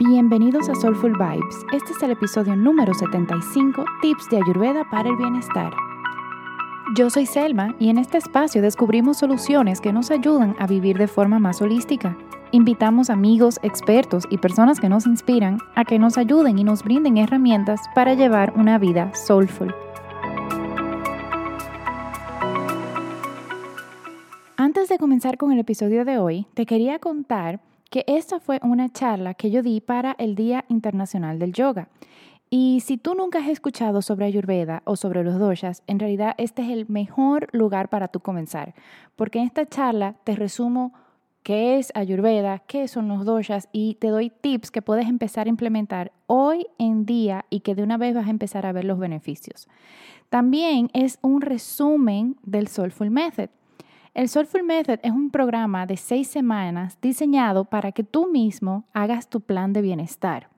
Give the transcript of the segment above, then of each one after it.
Bienvenidos a Soulful Vibes. Este es el episodio número 75, Tips de Ayurveda para el Bienestar. Yo soy Selma y en este espacio descubrimos soluciones que nos ayudan a vivir de forma más holística. Invitamos amigos, expertos y personas que nos inspiran a que nos ayuden y nos brinden herramientas para llevar una vida soulful. Antes de comenzar con el episodio de hoy, te quería contar que esta fue una charla que yo di para el Día Internacional del Yoga. Y si tú nunca has escuchado sobre Ayurveda o sobre los doshas, en realidad este es el mejor lugar para tú comenzar, porque en esta charla te resumo qué es Ayurveda, qué son los doshas y te doy tips que puedes empezar a implementar hoy en día y que de una vez vas a empezar a ver los beneficios. También es un resumen del Soulful Method. El Soulful Method es un programa de seis semanas diseñado para que tú mismo hagas tu plan de bienestar.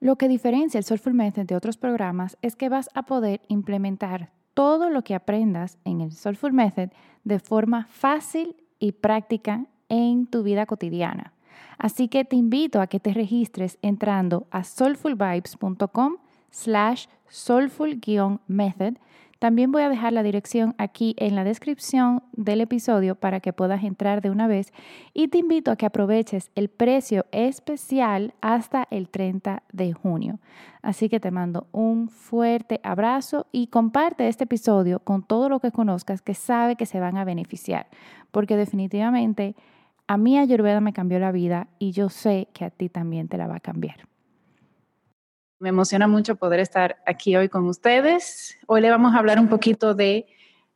Lo que diferencia el Soulful Method de otros programas es que vas a poder implementar todo lo que aprendas en el Soulful Method de forma fácil y práctica en tu vida cotidiana. Así que te invito a que te registres entrando a soulfulvibes.com slash soulful-method también voy a dejar la dirección aquí en la descripción del episodio para que puedas entrar de una vez y te invito a que aproveches el precio especial hasta el 30 de junio. Así que te mando un fuerte abrazo y comparte este episodio con todo lo que conozcas que sabe que se van a beneficiar, porque definitivamente a mí Ayurveda me cambió la vida y yo sé que a ti también te la va a cambiar. Me emociona mucho poder estar aquí hoy con ustedes. Hoy le vamos a hablar un poquito de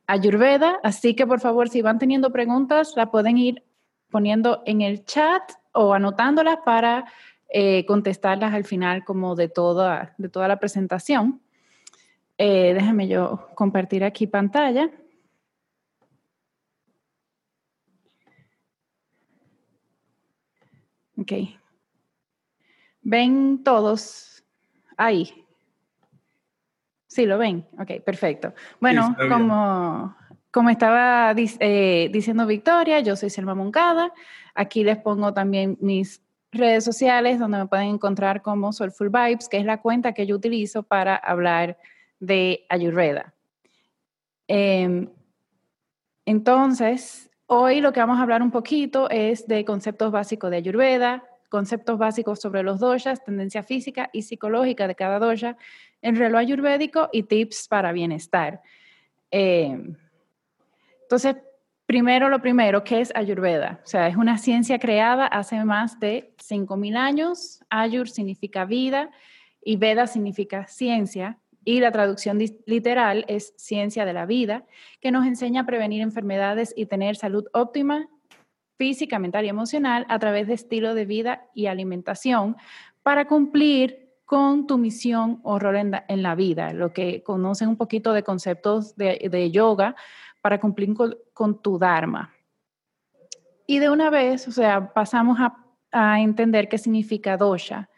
Ayurveda, así que por favor, si van teniendo preguntas, la pueden ir poniendo en el chat o anotándolas para eh, contestarlas al final como de toda, de toda la presentación. Eh, déjenme yo compartir aquí pantalla. Ok. ¿Ven todos Ahí. Sí, lo ven. Ok, perfecto. Bueno, como, como estaba eh, diciendo Victoria, yo soy Selma Moncada. Aquí les pongo también mis redes sociales donde me pueden encontrar como Soulful Vibes, que es la cuenta que yo utilizo para hablar de Ayurveda. Em, entonces, hoy lo que vamos a hablar un poquito es de conceptos básicos de Ayurveda, conceptos básicos sobre los doshas, tendencia física y psicológica de cada dosha, el reloj ayurvédico y tips para bienestar. Eh, entonces, primero lo primero, ¿qué es Ayurveda? O sea, es una ciencia creada hace más de 5.000 años. Ayur significa vida y Veda significa ciencia. Y la traducción literal es ciencia de la vida, que nos enseña a prevenir enfermedades y tener salud óptima física, mental y emocional a través de estilo de vida y alimentación para cumplir con tu misión o rol en la, vida, lo que conocen un poquito de conceptos de, yoga para cumplir con, tu Dharma. Y de una vez, o sea, pasamos a, entender qué significa dosha.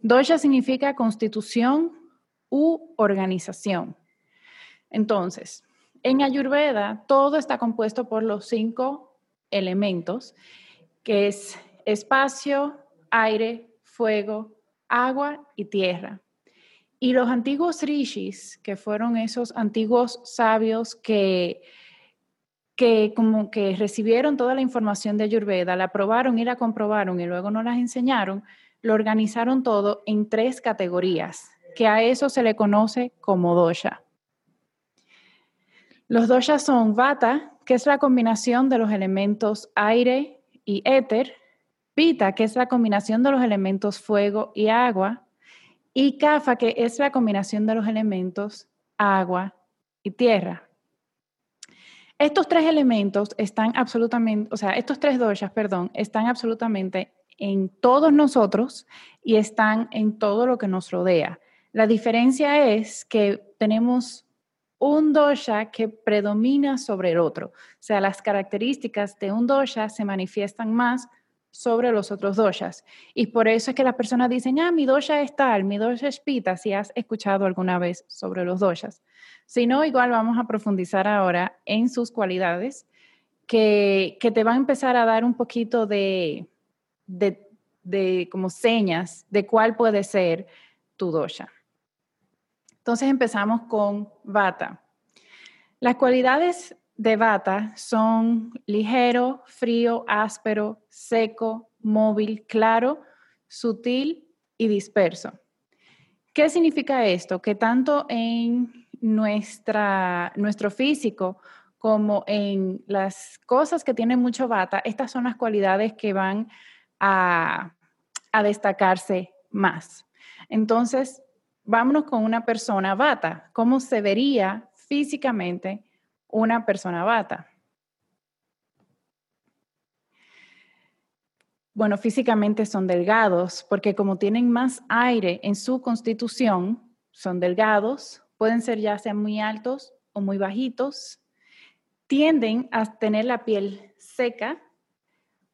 Dosha significa constitución u organización. Entonces, en Ayurveda todo está compuesto por los cinco elementos, que es espacio, aire, fuego, agua y tierra. Y los antiguos rishis, que fueron esos antiguos sabios que, que como que recibieron toda la información de Ayurveda, la probaron y la comprobaron y luego nos las enseñaron, lo organizaron todo en tres categorías, que a eso se le conoce como dosha. Los doshas son vata, que es la combinación de los elementos aire y éter, pita, que es la combinación de los elementos fuego y agua, y kafa, que es la combinación de los elementos agua y tierra. Estos tres elementos están absolutamente, o sea, estos tres doshas, perdón, están absolutamente en todos nosotros y están en todo lo que nos rodea. La diferencia es que tenemos un dosha que predomina sobre el otro. O sea, las características de un dosha se manifiestan más sobre los otros doshas. Y por eso es que las personas dicen, ah, mi dosha es tal, mi dosha es pita, si has escuchado alguna vez sobre los doshas. Si no, igual vamos a profundizar ahora en sus cualidades que, te van a empezar a dar un poquito de, de de como señas de cuál puede ser tu dosha. Entonces empezamos con Vata. Las cualidades de Vata son ligero, frío, áspero, seco, móvil, claro, sutil y disperso. ¿Qué significa esto? Que tanto en nuestra, nuestro físico como en las cosas que tienen mucho bata, estas son las cualidades que van a, a destacarse más. Entonces, vámonos con una persona bata. ¿Cómo se vería físicamente una persona bata? Bueno, físicamente son delgados porque como tienen más aire en su constitución, son delgados, pueden ser ya sean muy altos o muy bajitos, tienden a tener la piel seca,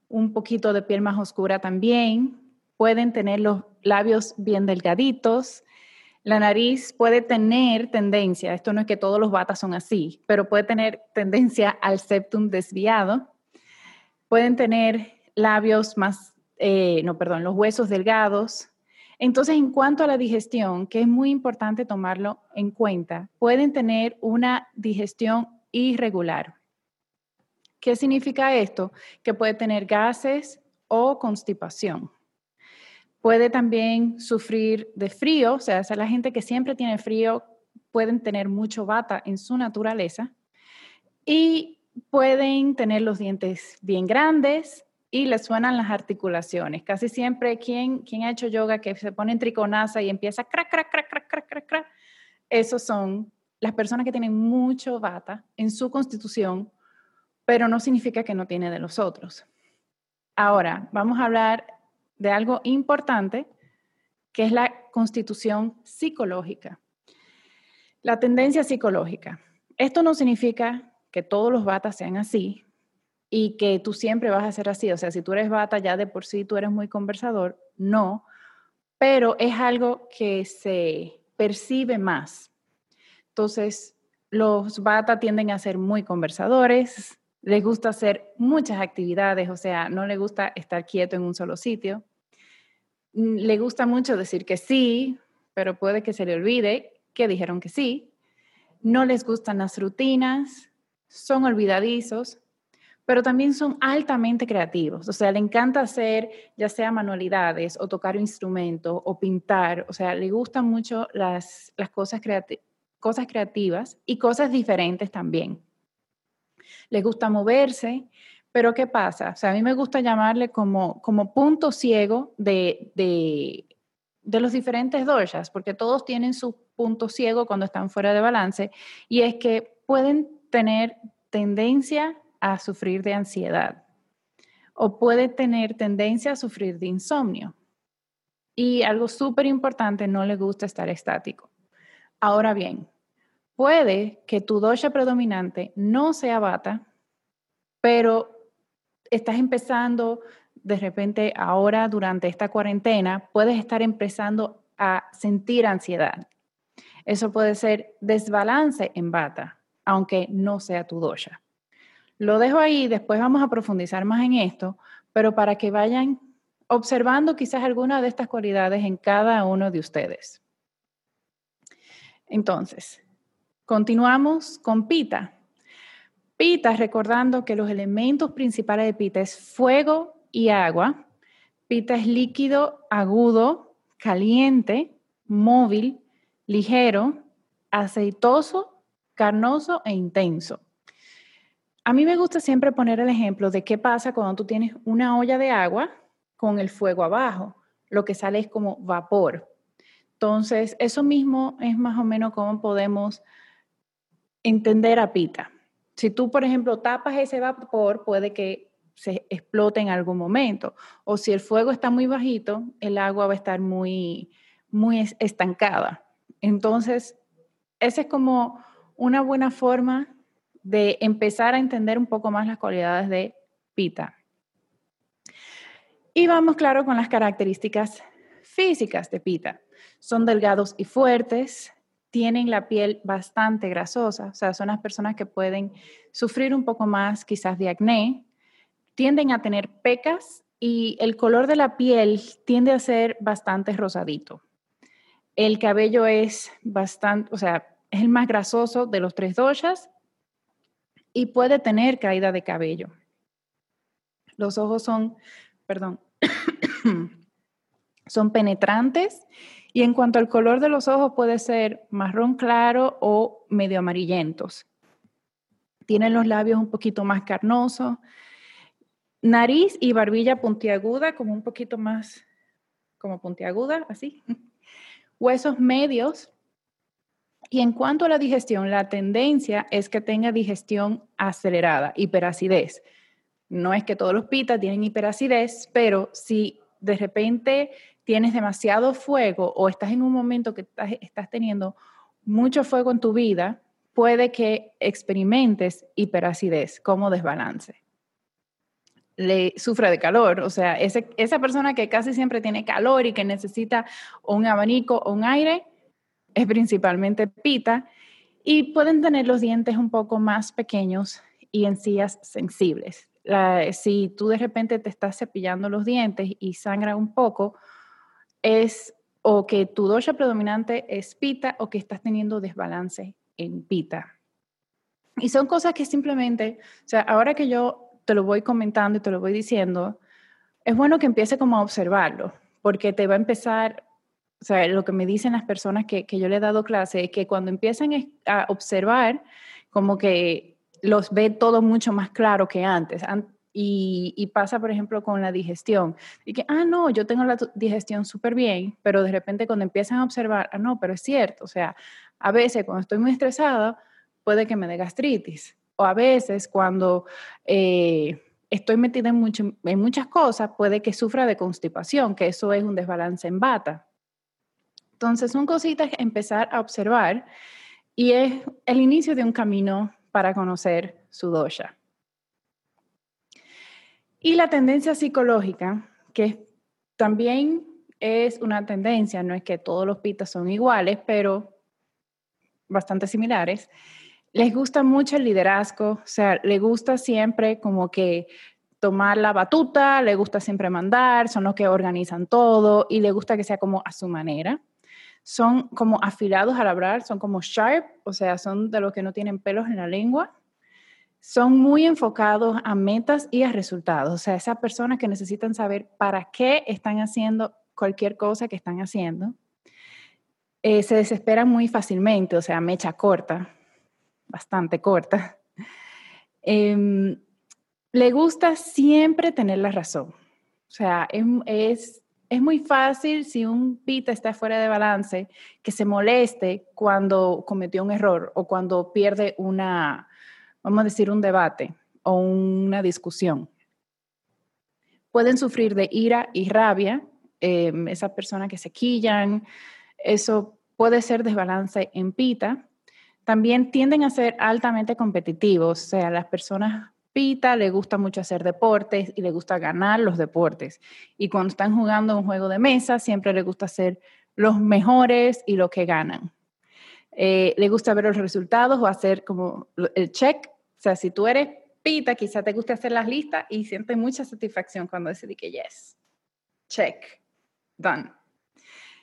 un poquito de piel más oscura también, pueden tener los labios bien delgaditos, la nariz puede tener tendencia, esto no es que todos los batas son así, pero puede tener tendencia al septum desviado, pueden tener labios más, eh, no, perdón, los huesos delgados. Entonces, en cuanto a la digestión, que es muy importante tomarlo en cuenta, pueden tener una digestión irregular. ¿Qué significa esto? Que puede tener gases o constipación. Puede también sufrir de frío, o sea, la gente que siempre tiene frío pueden tener mucho bata en su naturaleza y pueden tener los dientes bien grandes y les suenan las articulaciones. Casi siempre quien, quien ha hecho yoga que se pone en triconasa y empieza crack, crack, crack, crack, crack, crack, crack, esos son las personas que tienen mucho bata en su constitución, pero no significa que no tiene de los otros. Ahora, vamos a hablar de algo importante, que es la constitución psicológica. La tendencia psicológica. Esto no significa que todos los batas sean así y que tú siempre vas a ser así. O sea, si tú eres bata ya de por sí tú eres muy conversador, no, pero es algo que se percibe más entonces, los bata tienden a ser muy conversadores, les gusta hacer muchas actividades, o sea, no les gusta estar quieto en un solo sitio. Mm, le gusta mucho decir que sí, pero puede que se le olvide que dijeron que sí. No les gustan las rutinas, son olvidadizos, pero también son altamente creativos. O sea, le encanta hacer ya sea manualidades o tocar un instrumento o pintar. O sea, le gustan mucho las, las cosas creativas cosas creativas y cosas diferentes también. Les gusta moverse, pero ¿qué pasa? O sea, a mí me gusta llamarle como, como punto ciego de, de, de los diferentes doshas, porque todos tienen su punto ciego cuando están fuera de balance, y es que pueden tener tendencia a sufrir de ansiedad o pueden tener tendencia a sufrir de insomnio. Y algo súper importante, no le gusta estar estático. Ahora bien, puede que tu dosha predominante no sea bata, pero estás empezando de repente ahora durante esta cuarentena, puedes estar empezando a sentir ansiedad. Eso puede ser desbalance en bata, aunque no sea tu dosha. Lo dejo ahí, después vamos a profundizar más en esto, pero para que vayan observando quizás alguna de estas cualidades en cada uno de ustedes. Entonces, continuamos con pita. Pita, recordando que los elementos principales de pita es fuego y agua. Pita es líquido, agudo, caliente, móvil, ligero, aceitoso, carnoso e intenso. A mí me gusta siempre poner el ejemplo de qué pasa cuando tú tienes una olla de agua con el fuego abajo. Lo que sale es como vapor. Entonces, eso mismo es más o menos cómo podemos entender a pita. Si tú, por ejemplo, tapas ese vapor, puede que se explote en algún momento. O si el fuego está muy bajito, el agua va a estar muy, muy estancada. Entonces, esa es como una buena forma de empezar a entender un poco más las cualidades de pita. Y vamos, claro, con las características físicas de pita. Son delgados y fuertes, tienen la piel bastante grasosa, o sea, son las personas que pueden sufrir un poco más quizás de acné, tienden a tener pecas y el color de la piel tiende a ser bastante rosadito. El cabello es bastante, o sea, es el más grasoso de los tres doshas y puede tener caída de cabello. Los ojos son, perdón, son penetrantes y en cuanto al color de los ojos puede ser marrón claro o medio amarillentos. Tienen los labios un poquito más carnosos, nariz y barbilla puntiaguda, como un poquito más, como puntiaguda, así. Huesos medios. Y en cuanto a la digestión, la tendencia es que tenga digestión acelerada, hiperacidez. No es que todos los pitas tienen hiperacidez, pero si de repente tienes demasiado fuego o estás en un momento que estás, teniendo mucho fuego en tu vida, puede que experimentes hiperacidez como desbalance le sufre de calor. O sea, esa persona que casi siempre tiene calor y que necesita un abanico o un aire, es principalmente pita. Y pueden tener los dientes un poco más pequeños y encías sensibles. si tú de repente te estás cepillando los dientes y sangra un poco, es o que tu dosha predominante es pita o que estás teniendo desbalance en pita. Y son cosas que simplemente, o sea, ahora que yo te lo voy comentando y te lo voy diciendo, es bueno que empiece como a observarlo, porque te va a empezar, o sea, lo que me dicen las personas que, que yo le he dado clase es que cuando empiezan a observar, como que los ve todo mucho más claro que antes. Y, pasa, por ejemplo, con la digestión. Y que, ah, no, yo tengo la digestión súper bien, pero de repente cuando empiezan a observar, ah, no, pero es cierto. O sea, a veces cuando estoy muy estresada, puede que me dé gastritis o a veces cuando eh, estoy metida en, muchas cosas, puede que sufra de constipación, que eso es un desbalance en bata. Entonces, son cositas empezar a observar y es el inicio de un camino para conocer su dosha. Y la tendencia psicológica, que también es una tendencia, no es que todos los pitas son iguales, pero bastante similares, les gusta mucho el liderazgo, o sea, le gusta siempre como que tomar la batuta, le gusta siempre mandar, son los que organizan todo y le gusta que sea como a su manera. Son como afilados al hablar, son como sharp, o sea, son de los que no tienen pelos en la lengua. Son muy enfocados a metas y a resultados, o sea, esas personas que necesitan saber para qué están haciendo cualquier cosa que están haciendo. Eh, se desesperan muy fácilmente, o sea, mecha corta bastante corta, em, le gusta siempre tener la razón. O sea, es, es, muy fácil si un pita está fuera de balance que se moleste cuando cometió un error o cuando pierde una, vamos a decir, un debate o una discusión. Pueden sufrir de ira y rabia, eh, esas personas que se quillan, eso puede ser desbalance en pita también tienden a ser altamente competitivos, o sea, las personas pita le gusta mucho hacer deportes y le gusta ganar los deportes. Y cuando están jugando un juego de mesa, siempre le gusta ser los mejores y los que ganan. Eh, le gusta ver los resultados o hacer como el check. O sea, si tú eres pita, quizá te guste hacer las listas y sientes mucha satisfacción cuando decidí que yes, check, done.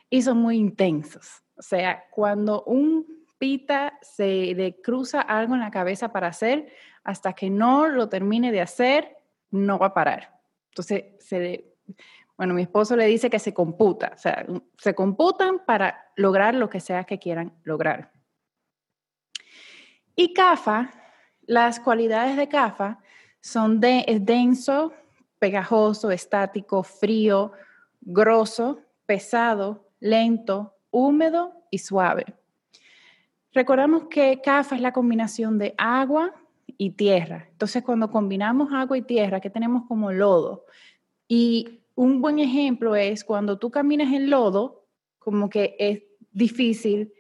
Y son muy intensos. O sea, cuando un pita, se le cruza algo en la cabeza para hacer, hasta que no lo termine de hacer, no va a parar. Entonces, bueno, mi esposo le dice que se computa, o sea, se computan para lograr lo que sea que quieran lograr. Y CAFA, las cualidades de CAFA son de, denso, pegajoso, estático, frío, grosso, pesado, lento, húmedo y suave. Recordamos que CAFA es la combinación de agua y tierra. Entonces, cuando combinamos agua y tierra, que tenemos como lodo. Y un buen ejemplo es cuando tú caminas en lodo, como que es difícil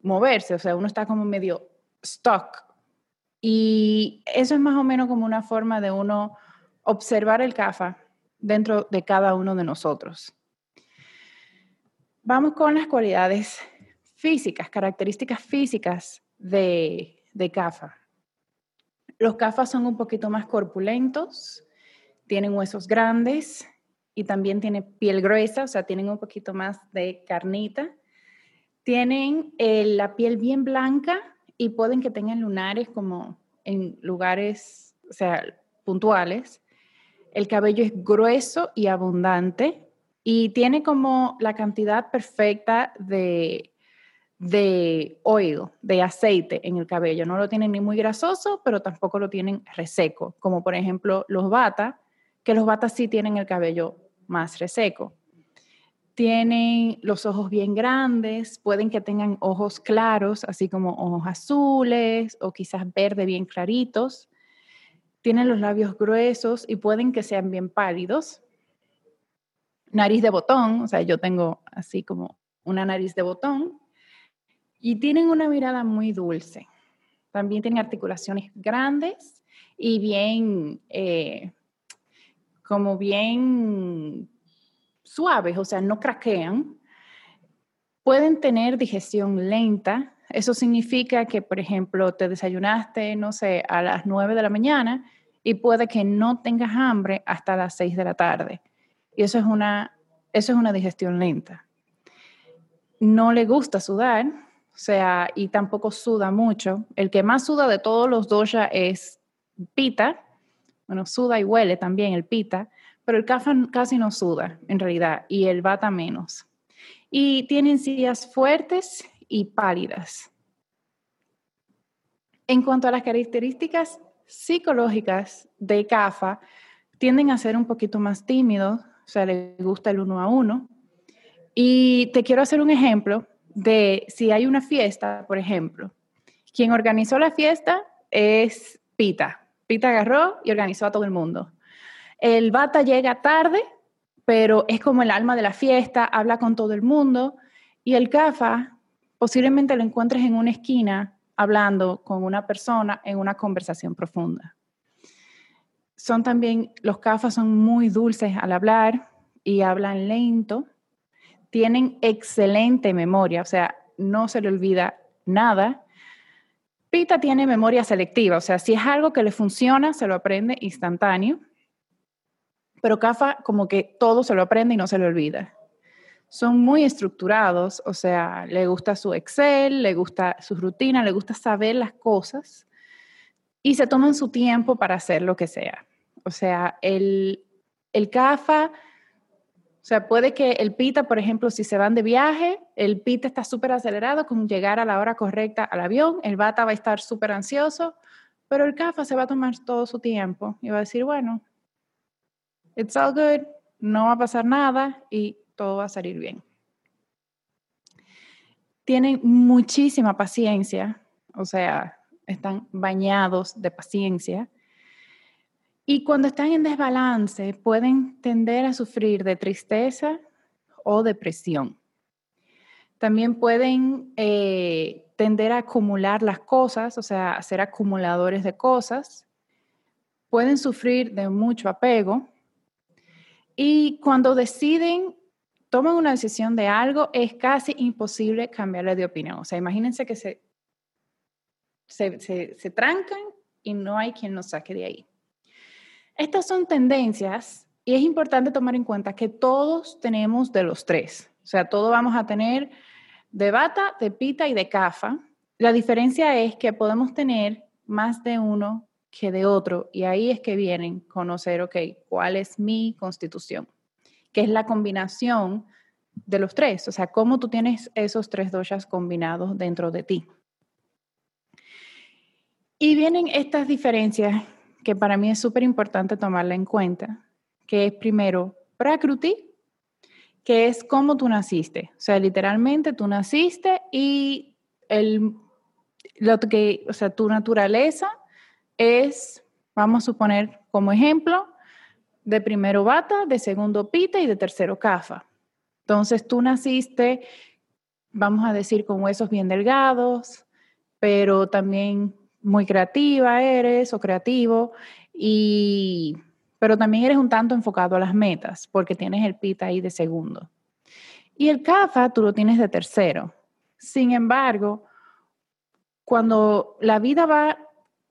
moverse, o sea, uno está como medio stuck. Y eso es más o menos como una forma de uno observar el CAFA dentro de cada uno de nosotros. Vamos con las cualidades físicas, características físicas de, de CAFA. Los CAFA son un poquito más corpulentos, tienen huesos grandes y también tiene piel gruesa, o sea, tienen un poquito más de carnita. Tienen eh, la piel bien blanca y pueden que tengan lunares como en lugares, o sea, puntuales. El cabello es grueso y abundante y tiene como la cantidad perfecta de, de oil, de aceite en el cabello. No lo tienen ni muy grasoso, pero tampoco lo tienen reseco, como por ejemplo los bata, que los batas sí tienen el cabello más reseco. Tienen los ojos bien grandes, pueden que tengan ojos claros, así como ojos azules o quizás verde bien claritos. Tienen los labios gruesos y pueden que sean bien pálidos. Nariz de botón, o sea, yo tengo así como una nariz de botón. Y tienen una mirada muy dulce. También tienen articulaciones grandes y bien eh, como bien suaves, o sea, no craquean, pueden tener digestión lenta. Eso significa que, por ejemplo, te desayunaste, no sé, a las 9 de la mañana y puede que no tengas hambre hasta las 6 de la tarde. Y eso es una, eso es una digestión lenta. No le gusta sudar, o sea, y tampoco suda mucho. El que más suda de todos los dosha es pita, bueno, suda y huele también el pita, pero el kafa casi no suda en realidad y el bata menos. Y tienen sillas fuertes y pálidas. En cuanto a las características psicológicas de CAFA, tienden a ser un poquito más tímidos, o sea, les gusta el uno a uno. Y te quiero hacer un ejemplo de si hay una fiesta, por ejemplo. Quien organizó la fiesta es Pita, Pita agarró y organizó a todo el mundo. El bata llega tarde, pero es como el alma de la fiesta, habla con todo el mundo. Y el CAFA posiblemente lo encuentres en una esquina hablando con una persona en una conversación profunda. Son también, los CAFA son muy dulces al hablar y hablan lento. Tienen excelente memoria, o sea, no se le olvida nada Pita tiene memoria selectiva, o sea, si es algo que le funciona, se lo aprende instantáneo. Pero CAFA como que todo se lo aprende y no se le olvida. Son muy estructurados, o sea, le gusta su Excel, le gusta su rutina, le gusta saber las cosas y se toman su tiempo para hacer lo que sea. O sea, el, el CAFA o sea, puede que el PITA, por ejemplo, si se van de viaje, el PITA está súper acelerado con llegar a la hora correcta al avión, el BATA va a estar súper ansioso, pero el CAFA se va a tomar todo su tiempo y va a decir, bueno, it's all good, no va a pasar nada y todo va a salir bien. Tienen muchísima paciencia, o sea, están bañados de paciencia y cuando están en desbalance, pueden tender a sufrir de tristeza o depresión. También pueden eh, tender a acumular las cosas, o sea, ser acumuladores de cosas. Pueden sufrir de mucho apego. Y cuando deciden, toman una decisión de algo, es casi imposible cambiarle de opinión. O sea, imagínense que se, se, se trancan y no hay quien nos saque de ahí. Estas son tendencias y es importante tomar en cuenta que todos tenemos de los tres. O sea, todos vamos a tener de bata, de pita y de cafa. La diferencia es que podemos tener más de uno que de otro y ahí es que vienen conocer, ok, cuál es mi constitución, que es la combinación de los tres, o sea, cómo tú tienes esos tres doshas combinados dentro de ti. Y vienen estas diferencias que para mí es súper importante tomarla en cuenta, que es primero Prakruti, que es cómo tú naciste. O sea, literalmente tú naciste y el, lo que, o sea, tu naturaleza es, vamos a suponer como ejemplo, de primero bata, de segundo pita y de tercero cafa. Entonces tú naciste, vamos a decir, con huesos bien delgados, pero también muy creativa eres o creativo, y, pero también eres un tanto enfocado a las metas porque tienes el PIT ahí de segundo. Y el CAFA tú lo tienes de tercero. Sin embargo, cuando la vida va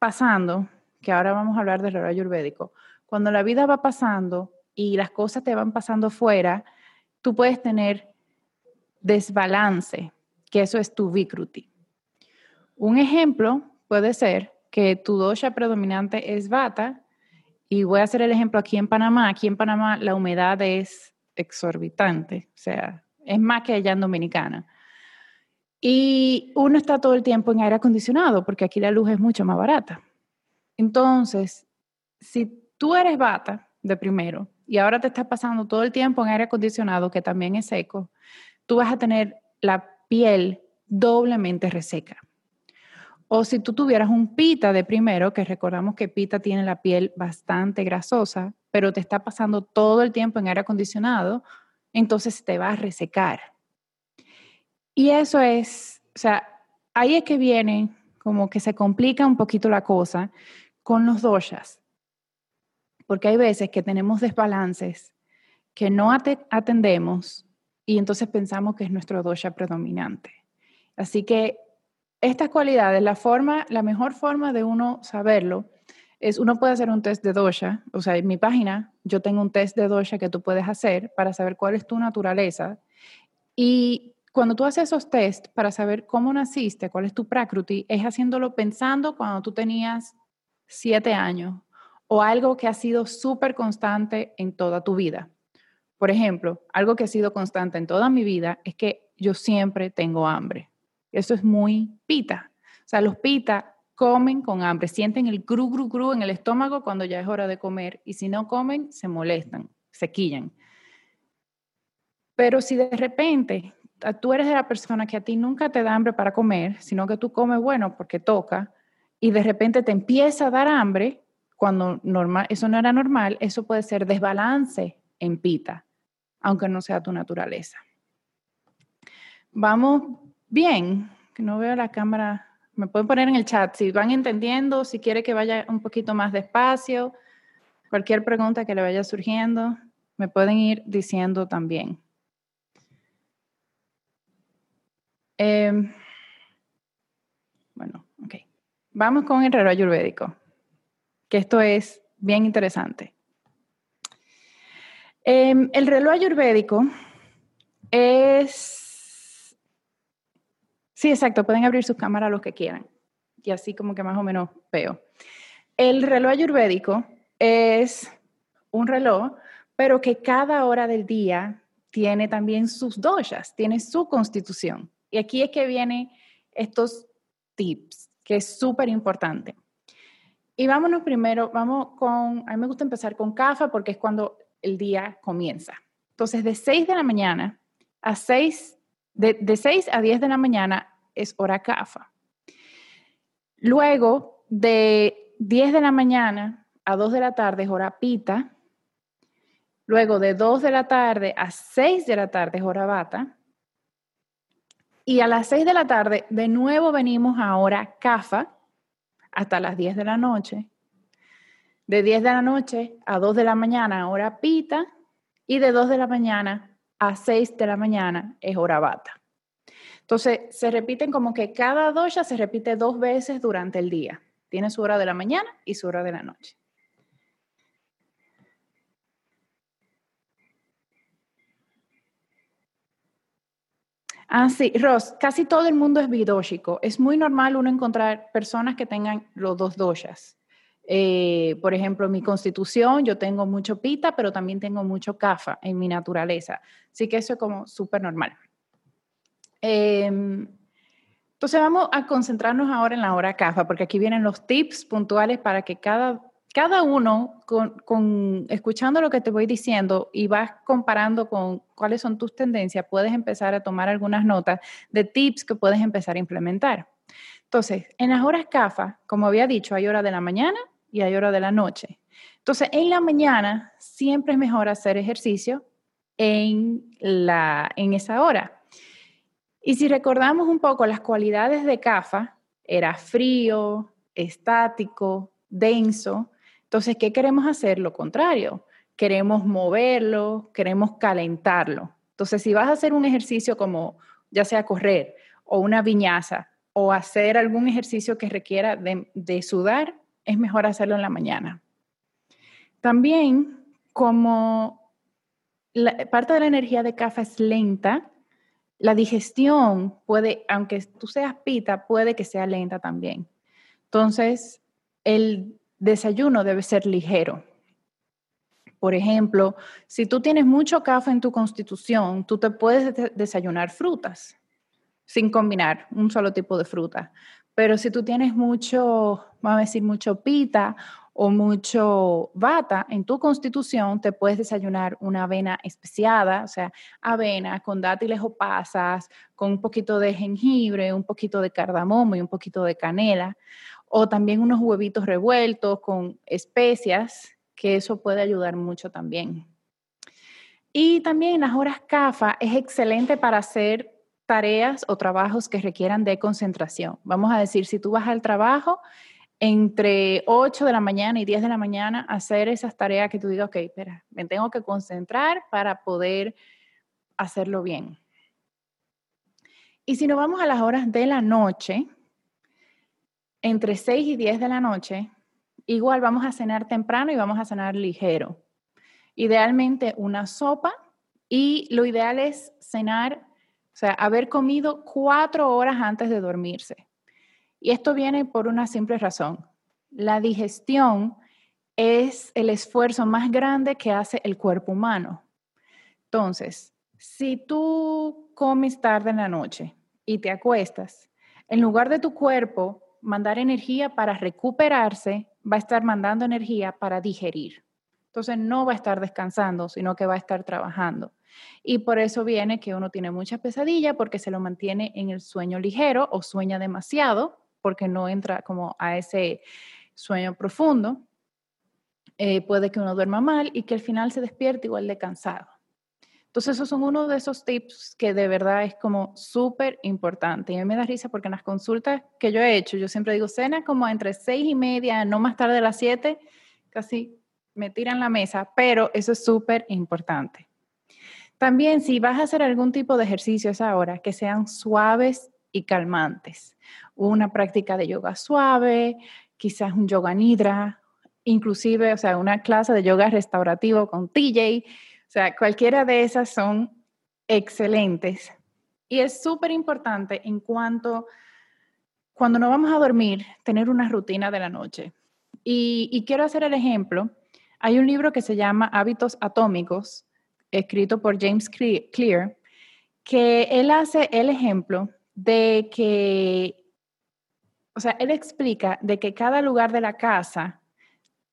pasando, que ahora vamos a hablar del reloj ayurvédico, cuando la vida va pasando y las cosas te van pasando fuera, tú puedes tener desbalance, que eso es tu vikruti. Un ejemplo puede ser que tu dosha predominante es vata, y voy a hacer el ejemplo aquí en Panamá. Aquí en Panamá la humedad es exorbitante, o sea, es más que allá en Dominicana. Y uno está todo el tiempo en aire acondicionado porque aquí la luz es mucho más barata. Entonces, si tú eres bata de primero y ahora te estás pasando todo el tiempo en aire acondicionado, que también es seco, tú vas a tener la piel doblemente reseca. O si tú tuvieras un pita de primero, que recordamos que pita tiene la piel bastante grasosa, pero te está pasando todo el tiempo en aire acondicionado, entonces te va a resecar. Y eso es, o sea, ahí es que viene como que se complica un poquito la cosa con los doshas, porque hay veces que tenemos desbalances que no atendemos y entonces pensamos que es nuestro dosha predominante. Así que estas cualidades, la forma, la mejor forma de uno saberlo es uno puede hacer un test de dosha, o sea, en mi página yo tengo un test de dosha que tú puedes hacer para saber cuál es tu naturaleza. Y cuando tú haces esos test para saber cómo naciste, cuál es tu prakruti, es haciéndolo pensando cuando tú tenías siete años o algo que ha sido súper constante en toda tu vida. Por ejemplo, algo que ha sido constante en toda mi vida es que yo siempre tengo hambre. Eso es muy pita. O sea, los pita comen con hambre, sienten el gru, gru, gru en el estómago cuando ya es hora de comer y si no comen, se molestan, se quillan. Pero si de repente tú eres de la persona que a ti nunca te da hambre para comer, sino que tú comes bueno porque toca, y de repente te empieza a dar hambre, cuando normal, eso no era normal, eso puede ser desbalance en pita, aunque no sea tu naturaleza. Vamos bien, que no veo la cámara. Me pueden poner en el chat si van entendiendo, si quiere que vaya un poquito más despacio, cualquier pregunta que le vaya surgiendo, me pueden ir diciendo también. Em, bueno, ok. Vamos con el reloj ayurvédico, que esto es bien interesante. Em, el reloj ayurvédico es Sí, exacto, pueden abrir sus cámaras los que quieran. Y así como que más o menos veo. El reloj ayurvédico es un reloj, pero que cada hora del día tiene también sus doshas, tiene su constitución. Y aquí es que vienen estos tips, que es súper importante. Y vámonos primero, vamos con, a mí me gusta empezar con CAFA porque es cuando el día comienza. Entonces, de 6 de la mañana a 6, de, de 6 a 10 de la mañana es hora CAFA. Luego, de 10 de la mañana a 2 de la tarde es hora PITA. Luego, de 2 de la tarde a 6 de la tarde es hora BATA. Y a las 6 de la tarde, de nuevo venimos a hora CAFA hasta las 10 de la noche. De 10 de la noche a 2 de la mañana, hora pita. Y de 2 de la mañana a 6 de la mañana es hora bata. Entonces, se repiten como que cada dosha se repite dos veces durante el día. Tiene su hora de la mañana y su hora de la noche. Ah, sí, Ross, casi todo el mundo es bidóxico. Es muy normal uno encontrar personas que tengan los dos doshas. Eh, por ejemplo, en mi constitución yo tengo mucho pita, pero también tengo mucho kafa en mi naturaleza. Así que eso es como súper normal. Em, entonces vamos a concentrarnos ahora en la hora CAFA, porque aquí vienen los tips puntuales para que cada, cada uno, con, escuchando lo que te voy diciendo y vas comparando con cuáles son tus tendencias, puedes empezar a tomar algunas notas de tips que puedes empezar a implementar. Entonces, en las horas CAFA, como había dicho, hay hora de la mañana y hay hora de la noche. Entonces, en la mañana siempre es mejor hacer ejercicio en, la, en esa hora. Y si recordamos un poco las cualidades de CAFA, era frío, estático, denso. Entonces, ¿qué queremos hacer? Lo contrario. Queremos moverlo, queremos calentarlo. Entonces, si vas a hacer un ejercicio como ya sea correr o una viñaza o hacer algún ejercicio que requiera de, sudar, es mejor hacerlo en la mañana. También, como parte de la energía de café es lenta, la digestión puede, aunque tú seas pita, puede que sea lenta también. Entonces, el desayuno debe ser ligero. Por ejemplo, si tú tienes mucho café en tu constitución, tú te puedes desayunar frutas sin combinar un solo tipo de fruta. Pero si tú tienes mucho, vamos a decir, mucho pita o mucho bata en tu constitución, te puedes desayunar una avena especiada, o sea, avena con dátiles o pasas, con un poquito de jengibre, un poquito de cardamomo y un poquito de canela, o también unos huevitos revueltos con especias, que eso puede ayudar mucho también. Y también las horas CAFA es excelente para hacer tareas o trabajos que requieran de concentración. Vamos a decir, si tú vas al trabajo, entre 8 de la mañana y 10 de la mañana hacer esas tareas que tú digas, ok, espera, me tengo que concentrar para poder hacerlo bien. Y si nos vamos a las horas de la noche, entre 6 y 10 de la noche, igual vamos a cenar temprano y vamos a cenar ligero. Idealmente una sopa y lo ideal es cenar, o sea, haber comido cuatro horas antes de dormirse. Y esto viene por una simple razón. La digestión es el esfuerzo más grande que hace el cuerpo humano. Entonces, si tú comes tarde en la noche y te acuestas, en lugar de tu cuerpo mandar energía para recuperarse, va a estar mandando energía para digerir. Entonces no va a estar descansando, sino que va a estar trabajando. Y por eso viene que uno tiene mucha pesadilla porque se lo mantiene en el sueño ligero o sueña demasiado porque no entra como a ese sueño profundo, eh, puede que uno duerma mal y que al final se despierte igual de cansado. Entonces, esos son uno de esos tips que de verdad es como súper importante. Y a mí me da risa porque en las consultas que yo he hecho, yo siempre digo, cena como entre seis y media, no más tarde de las siete, casi me tiran la mesa, pero eso es súper importante. También si vas a hacer algún tipo de ejercicio a esa hora, que sean suaves y calmantes. Una práctica de yoga suave, quizás un yoga nidra, inclusive, o sea, una clase de yoga restaurativo con TJ. Sea, cualquiera de esas son excelentes. Y es súper importante en cuanto, cuando nos vamos a dormir, tener una rutina de la noche. Y, y quiero hacer el ejemplo. Hay un libro que se llama Hábitos Atómicos, escrito por James Clear, que él hace el ejemplo de que, o sea, él explica de que cada lugar de la casa,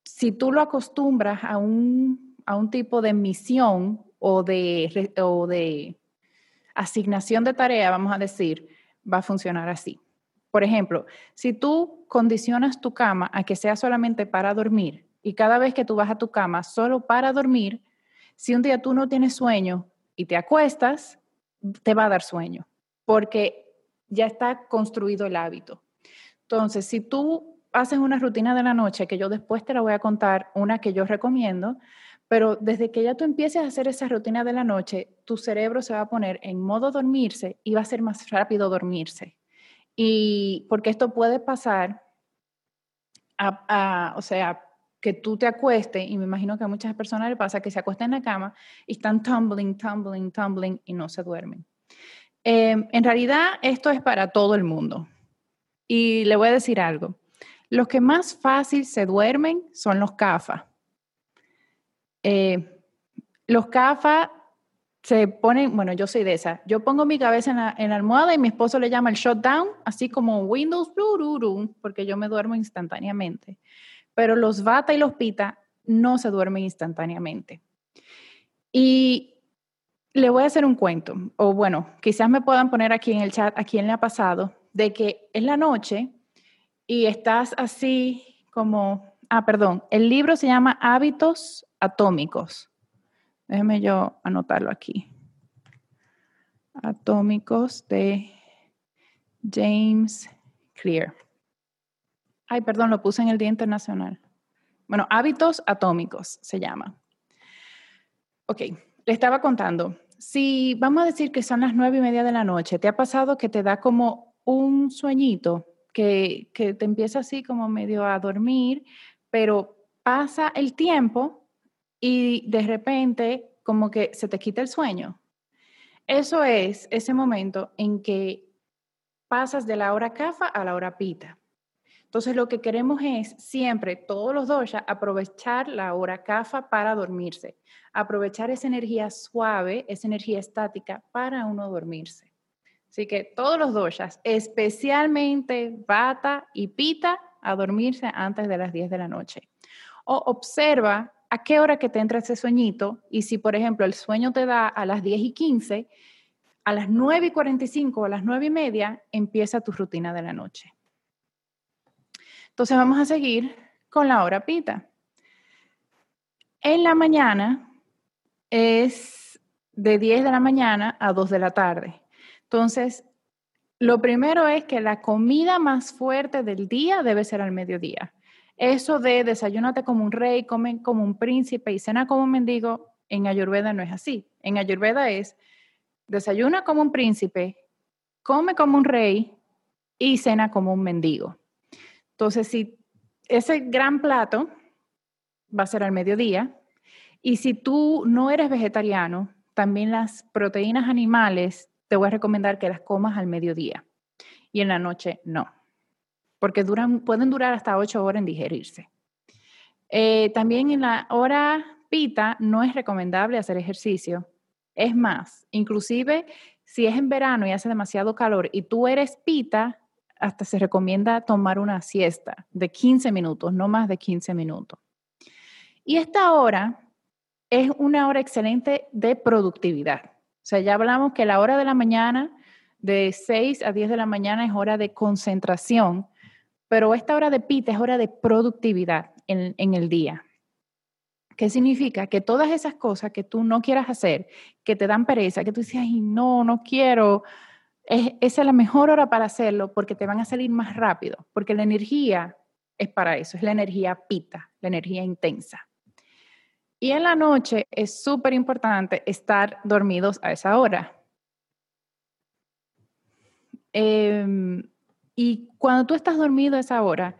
si tú lo acostumbras a un, a un tipo de misión o de, o de asignación de tarea, vamos a decir, va a funcionar así. Por ejemplo, si tú condicionas tu cama a que sea solamente para dormir y cada vez que tú vas a tu cama solo para dormir, si un día tú no tienes sueño y te acuestas, te va a dar sueño, porque ya está construido el hábito. Entonces, si tú haces una rutina de la noche, que yo después te la voy a contar, una que yo recomiendo, pero desde que ya tú empieces a hacer esa rutina de la noche, tu cerebro se va a poner en modo dormirse y va a ser más rápido dormirse. Y porque esto puede pasar, a, o sea, que tú te acuestes, y me imagino que a muchas personas le pasa que se acuestan en la cama y están tumbling, tumbling, tumbling y no se duermen. Em, en realidad, esto es para todo el mundo. Y le voy a decir algo. Los que más fácil se duermen son los CAFA. Eh, los CAFA se ponen, bueno, yo soy de esa. Yo pongo mi cabeza en la, almohada y mi esposo le llama el shutdown, así como Windows, porque yo me duermo instantáneamente. Pero los Bata y los Pita no se duermen instantáneamente. Y le voy a hacer un cuento, o bueno, quizás me puedan poner aquí en el chat a quién le ha pasado, de que es la noche y estás así como, ah, perdón, el libro se llama Hábitos Atómicos. Déjeme yo anotarlo aquí. Atómicos de James Clear. Ay, perdón, lo puse en el Día Internacional. Bueno, hábitos atómicos se llama. Ok, le estaba contando, si vamos a decir que son las nueve y media de la noche, ¿te ha pasado que te da como un sueñito, que, que te empieza así como medio a dormir, pero pasa el tiempo y de repente como que se te quita el sueño. Eso es ese momento en que pasas de la hora kafa a la hora pita. Entonces lo que queremos es siempre, todos los doshas, aprovechar la hora kafa para dormirse, aprovechar esa energía suave, esa energía estática para uno dormirse. Así que todos los doshas, especialmente bata y pita, a dormirse antes de las 10 de la noche. O observa a qué hora que te entra ese sueñito y si, por ejemplo, el sueño te da a las 10 y 15, a las 9 y 45 o a las 9 y media empieza tu rutina de la noche. Entonces vamos a seguir con la hora pita. En la mañana es de 10 de la mañana a 2 de la tarde. Entonces, lo primero es que la comida más fuerte del día debe ser al mediodía. Eso de desayúnate como un rey, come como un príncipe y cena como un mendigo, en Ayurveda no es así. En Ayurveda es desayuna como un príncipe, come como un rey y cena como un mendigo. Entonces, si ese gran plato va a ser al mediodía, y si tú no eres vegetariano, también las proteínas animales te voy a recomendar que las comas al mediodía y en la noche no porque pueden durar hasta ocho horas en digerirse. Eh, también en la hora pita no es recomendable hacer ejercicio. Es más, inclusive si es en verano y hace demasiado calor y tú eres pita, hasta se recomienda tomar una siesta de 15 minutos, no más de 15 minutos. Y esta hora es una hora excelente de productividad. O sea, ya hablamos que la hora de la mañana, de 6 a 10 de la mañana, es hora de concentración pero esta hora de pita es hora de productividad en, el día. ¿Qué significa? Que todas esas cosas que tú no quieras hacer, que te dan pereza, que tú dices, ay, no, no quiero, es, la mejor hora para hacerlo porque te van a salir más rápido, porque la energía es para eso, es la energía pita, la energía intensa. Y en la noche es súper importante estar dormidos a esa hora. Eh, y cuando tú estás dormido a esa hora,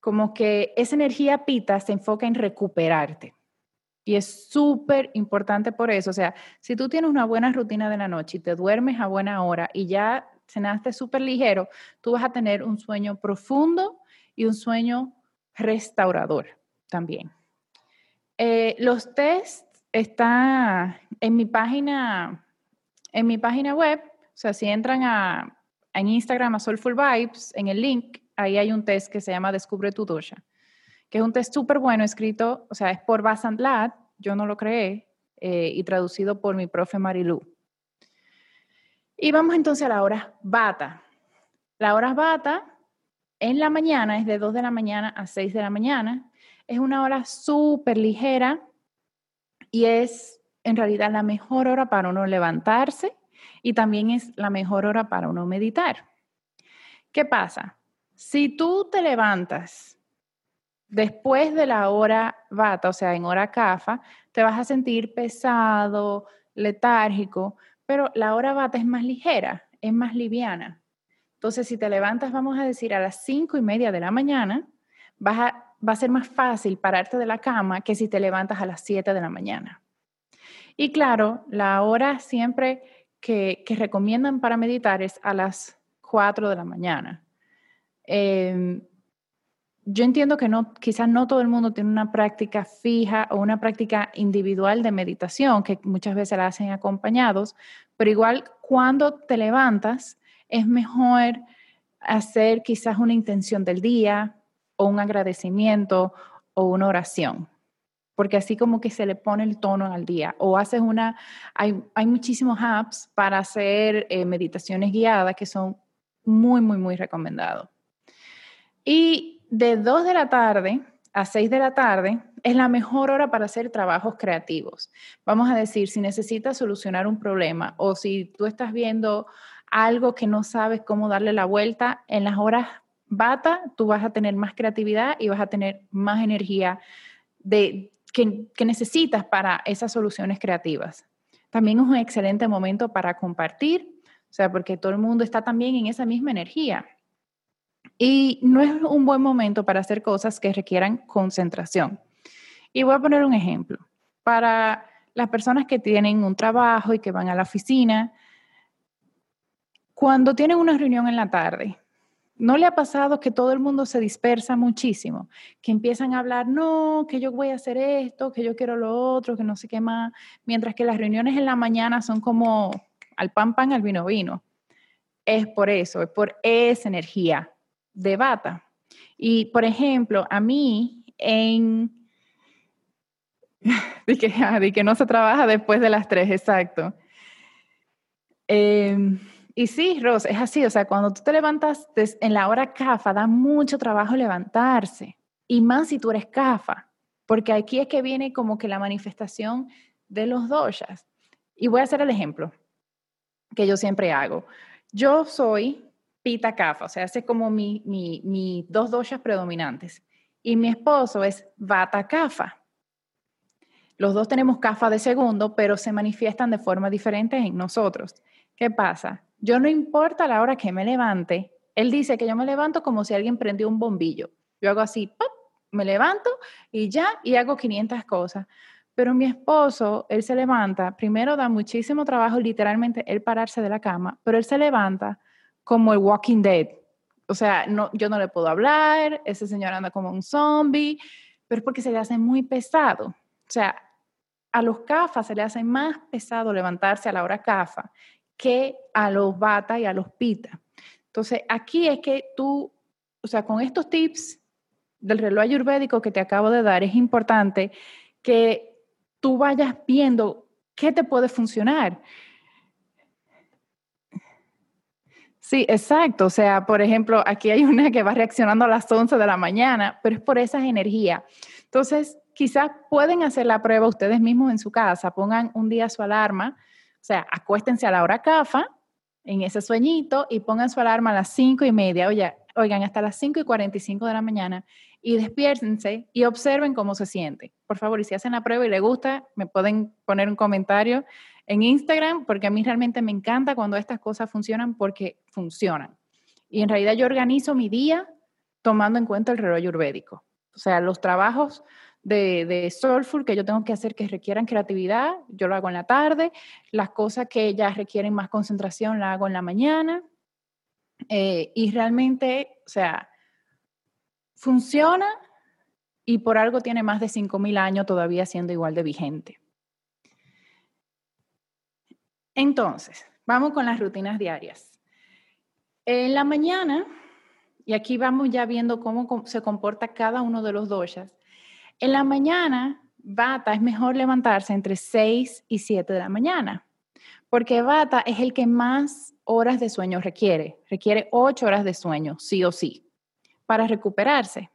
como que esa energía pita se enfoca en recuperarte. Y es súper importante por eso. O sea, si tú tienes una buena rutina de la noche y te duermes a buena hora y ya cenaste súper ligero, tú vas a tener un sueño profundo y un sueño restaurador también. Eh, los tests están en mi página, en mi página web. O sea, si entran a en Instagram a Soulful Vibes, en el link, ahí hay un test que se llama Descubre tu dosha, que es un test súper bueno escrito, o sea, es por Basant Lad, yo no lo creé, eh, y traducido por mi profe Marilu. Y vamos entonces a la hora bata. La hora bata en la mañana es de 2 de la mañana a 6 de la mañana. Es una hora súper ligera y es en realidad la mejor hora para uno levantarse y también es la mejor hora para uno meditar. ¿Qué pasa? Si tú te levantas después de la hora bata, o sea, en hora kafa, te vas a sentir pesado, letárgico, pero la hora bata es más ligera, es más liviana. Entonces, si te levantas, vamos a decir, a las cinco y media de la mañana, vas va a ser más fácil pararte de la cama que si te levantas a las 7 de la mañana. Y claro, la hora siempre que, recomiendan para meditar es a las 4 de la mañana. Em, yo entiendo que quizás no todo el mundo tiene una práctica fija o una práctica individual de meditación, que muchas veces la hacen acompañados, pero igual cuando te levantas es mejor hacer quizás una intención del día o un agradecimiento o una oración porque así como que se le pone el tono al día. O haces una, hay, hay muchísimos apps para hacer eh, meditaciones guiadas que son muy, muy, muy recomendados. Y de 2 de la tarde a 6 de la tarde es la mejor hora para hacer trabajos creativos. Vamos a decir, si necesitas solucionar un problema o si tú estás viendo algo que no sabes cómo darle la vuelta, en las horas bata tú vas a tener más creatividad y vas a tener más energía de que, necesitas para esas soluciones creativas. También es un excelente momento para compartir, o sea, porque todo el mundo está también en esa misma energía. Y no es un buen momento para hacer cosas que requieran concentración. Y voy a poner un ejemplo. Para las personas que tienen un trabajo y que van a la oficina, cuando tienen una reunión en la tarde, ¿no le ha pasado que todo el mundo se dispersa muchísimo? Que empiezan a hablar, no, que yo voy a hacer esto, que yo quiero lo otro, que no sé qué más, mientras que las reuniones en la mañana son como al pan pan, al vino vino. Es por eso, es por esa energía de bata. Y, por ejemplo, a mí en... de, que, que no se trabaja después de las tres, exacto. Eh, y sí, Ros, es así, o sea, cuando tú te levantas en la hora CAFA, da mucho trabajo levantarse, y más si tú eres CAFA, porque aquí es que viene como que la manifestación de los doshas. Y voy a hacer el ejemplo que yo siempre hago. Yo soy pita CAFA, o sea, ese es como mis mi, dos doshas predominantes, y mi esposo es vata CAFA. Los dos tenemos CAFA de segundo, pero se manifiestan de forma diferente en nosotros. ¿Qué pasa? Yo no importa la hora que me levante, él dice que yo me levanto como si alguien prendió un bombillo. Yo hago así, ¡pop! me levanto y ya, y hago 500 cosas. Pero mi esposo, él se levanta, primero da muchísimo trabajo literalmente él pararse de la cama, pero él se levanta como el Walking Dead. O sea, yo no le puedo hablar, ese señor anda como un zombie, pero es porque se le hace muy pesado. O sea, a los CAFA se le hace más pesado levantarse a la hora CAFA que a los bata y a los pita. Entonces, aquí es que tú, o sea, con estos tips del reloj ayurvédico que te acabo de dar, es importante que tú vayas viendo qué te puede funcionar. Sí, exacto. O sea, por ejemplo, aquí hay una que va reaccionando a las 11 de la mañana, pero es por esas energías. Entonces, quizás pueden hacer la prueba ustedes mismos en su casa, pongan un día su alarma o sea, acuéstense a la hora CAFA, en ese sueñito, y pongan su alarma a las cinco y media, oye, oigan, hasta las 5 y 45 de la mañana, y despiértense y observen cómo se siente. Por favor, y si hacen la prueba y les gusta, me pueden poner un comentario en Instagram, porque a mí realmente me encanta cuando estas cosas funcionan porque funcionan. Y en realidad yo organizo mi día tomando en cuenta el reloj ayurvédico. O sea, los trabajos de, de, soulful que yo tengo que hacer que requieran creatividad, yo lo hago en la tarde. Las cosas que ya requieren más concentración, la hago en la mañana. Eh, y realmente, o sea, funciona y por algo tiene más de 5.000 años todavía siendo igual de vigente. Entonces, vamos con las rutinas diarias. En la mañana, y aquí vamos ya viendo cómo se comporta cada uno de los doshas, en la mañana, Bata es mejor levantarse entre 6 y 7 de la mañana, porque Bata es el que más horas de sueño requiere. Requiere 8 horas de sueño, sí o sí, para recuperarse.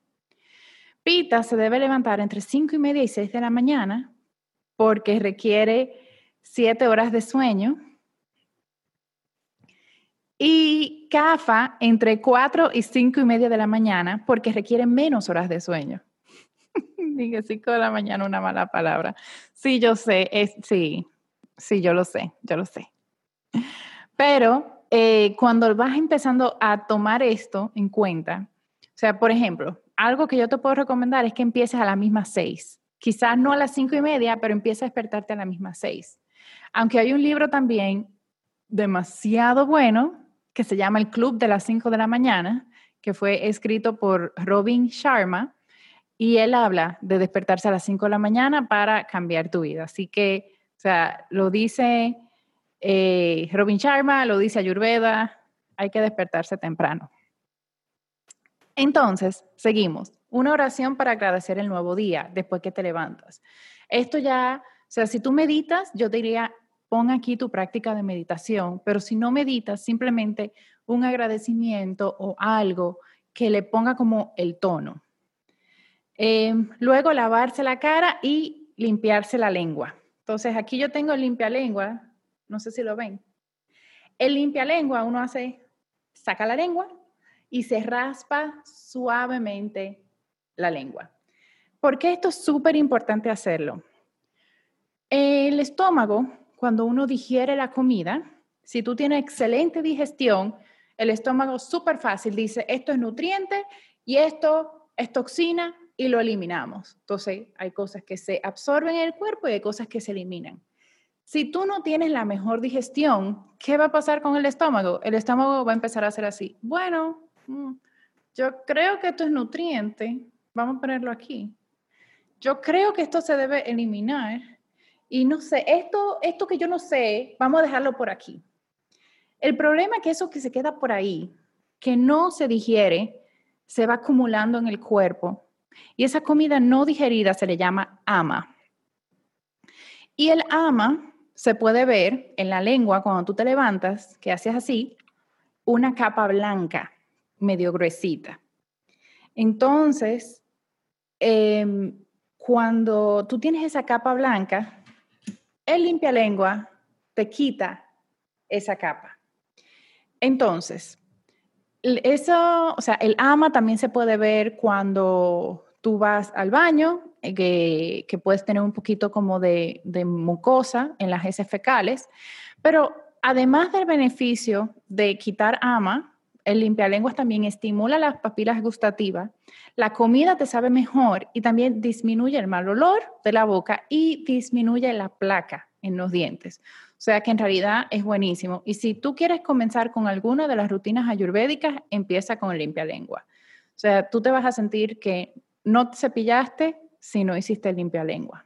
Pita se debe levantar entre 5 y media y 6 de la mañana, porque requiere 7 horas de sueño. Y Kafa entre 4 y 5 y media de la mañana, porque requiere menos horas de sueño. Dije 5 de la mañana una mala palabra. Sí, yo sé, es, sí, sí, yo lo sé, yo lo sé. Pero eh, cuando vas empezando a tomar esto en cuenta, o sea, por ejemplo, algo que yo te puedo recomendar es que empieces a las mismas 6. Quizás no a las cinco y media, pero empieza a despertarte a las mismas 6. Aunque hay un libro también demasiado bueno que se llama El Club de las 5 de la mañana, que fue escrito por Robin Sharma y él habla de despertarse a las 5 de la mañana para cambiar tu vida. Así que, o sea, lo dice eh, Robin Sharma, lo dice Ayurveda, hay que despertarse temprano. Entonces, seguimos. Una oración para agradecer el nuevo día después que te levantas. Esto ya, o sea, si tú meditas, yo diría, pon aquí tu práctica de meditación, pero si no meditas, simplemente un agradecimiento o algo que le ponga como el tono. Em, luego lavarse la cara y limpiarse la lengua. Entonces aquí yo tengo el limpia lengua, no sé si lo ven. El limpia lengua uno hace, saca la lengua y se raspa suavemente la lengua. ¿Por qué esto es súper importante hacerlo? El estómago, cuando uno digiere la comida, si tú tienes excelente digestión, el estómago súper fácil dice, esto es nutriente y esto es toxina, y lo eliminamos. Entonces, hay cosas que se absorben en el cuerpo y hay cosas que se eliminan. Si tú no tienes la mejor digestión, ¿qué va a pasar con el estómago? El estómago va a empezar a hacer así. Bueno, mm, yo creo que esto es nutriente. Vamos a ponerlo aquí. Yo creo que esto se debe eliminar. Y no sé, esto, esto que yo no sé, vamos a dejarlo por aquí. El problema es que eso que se queda por ahí, que no se digiere, se va acumulando en el cuerpo. Y esa comida no digerida se le llama ama. Y el ama se puede ver en la lengua cuando tú te levantas, que haces así, una capa blanca, medio gruesita. Entonces, em, cuando tú tienes esa capa blanca, el limpia lengua te quita esa capa. Entonces, eso, o sea, el ama también se puede ver cuando tú vas al baño, eh, que, puedes tener un poquito como de, de, mucosa en las heces fecales, pero además del beneficio de quitar ama, el limpialenguas también estimula las papilas gustativas, la comida te sabe mejor y también disminuye el mal olor de la boca y disminuye la placa en los dientes. Sea que en realidad es buenísimo. Y si tú quieres comenzar con alguna de las rutinas ayurvédicas, empieza con limpia lengua. O sea, tú te vas a sentir que no te cepillaste si no hiciste limpia lengua.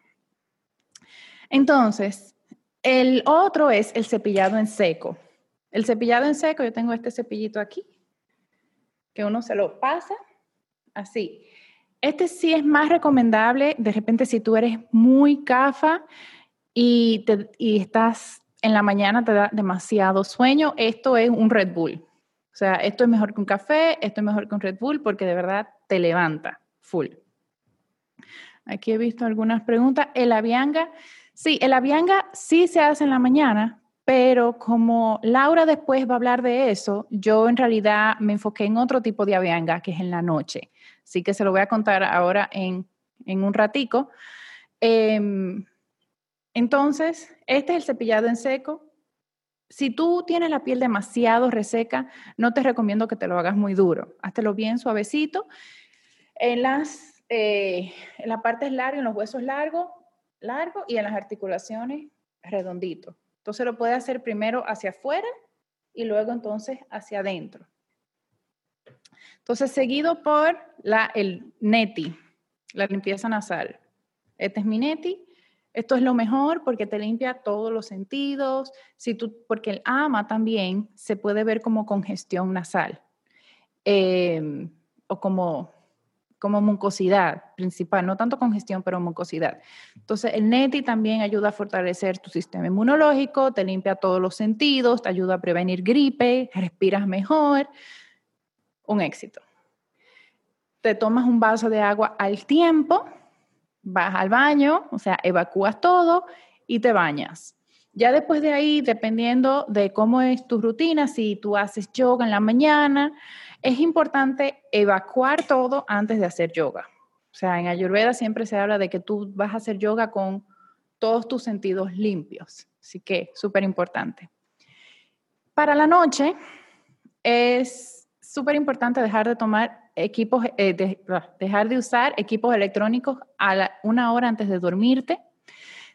Entonces, el otro es el cepillado en seco. El cepillado en seco, yo tengo este cepillito aquí, que uno se lo pasa así. Este sí es más recomendable, de repente si tú eres muy cafa y, te, y estás en la mañana te da demasiado sueño, esto es un Red Bull. O sea, esto es mejor que un café, esto es mejor que un Red Bull porque de verdad te levanta full. Aquí he visto algunas preguntas. El avianga, sí, el avianga sí se hace en la mañana, pero como Laura después va a hablar de eso, yo en realidad me enfoqué en otro tipo de avianga, que es en la noche. Así que se lo voy a contar ahora en, en un ratico. Eh, entonces, este es el cepillado en seco. Si tú tienes la piel demasiado reseca, no te recomiendo que te lo hagas muy duro. Háztelo bien suavecito. En las eh, en la parte larga, en los huesos largos, largo y en las articulaciones redondito. Entonces lo puedes hacer primero hacia afuera y luego entonces hacia adentro. Entonces seguido por la, el neti, la limpieza nasal. Este es mi neti. Esto es lo mejor porque te limpia todos los sentidos, si tú, porque el ama también se puede ver como congestión nasal em, o como, como mucosidad principal, no tanto congestión, pero mucosidad. Entonces, el NETI también ayuda a fortalecer tu sistema inmunológico, te limpia todos los sentidos, te ayuda a prevenir gripe, respiras mejor. Un éxito. Te tomas un vaso de agua al tiempo vas al baño, o sea, evacúas todo y te bañas. Ya después de ahí, dependiendo de cómo es tu rutina, si tú haces yoga en la mañana, es importante evacuar todo antes de hacer yoga. O sea, en Ayurveda siempre se habla de que tú vas a hacer yoga con todos tus sentidos limpios. Así que, súper importante. Para la noche, es súper importante dejar de tomar equipos, eh, ah, dejar de usar equipos electrónicos a una hora antes de dormirte.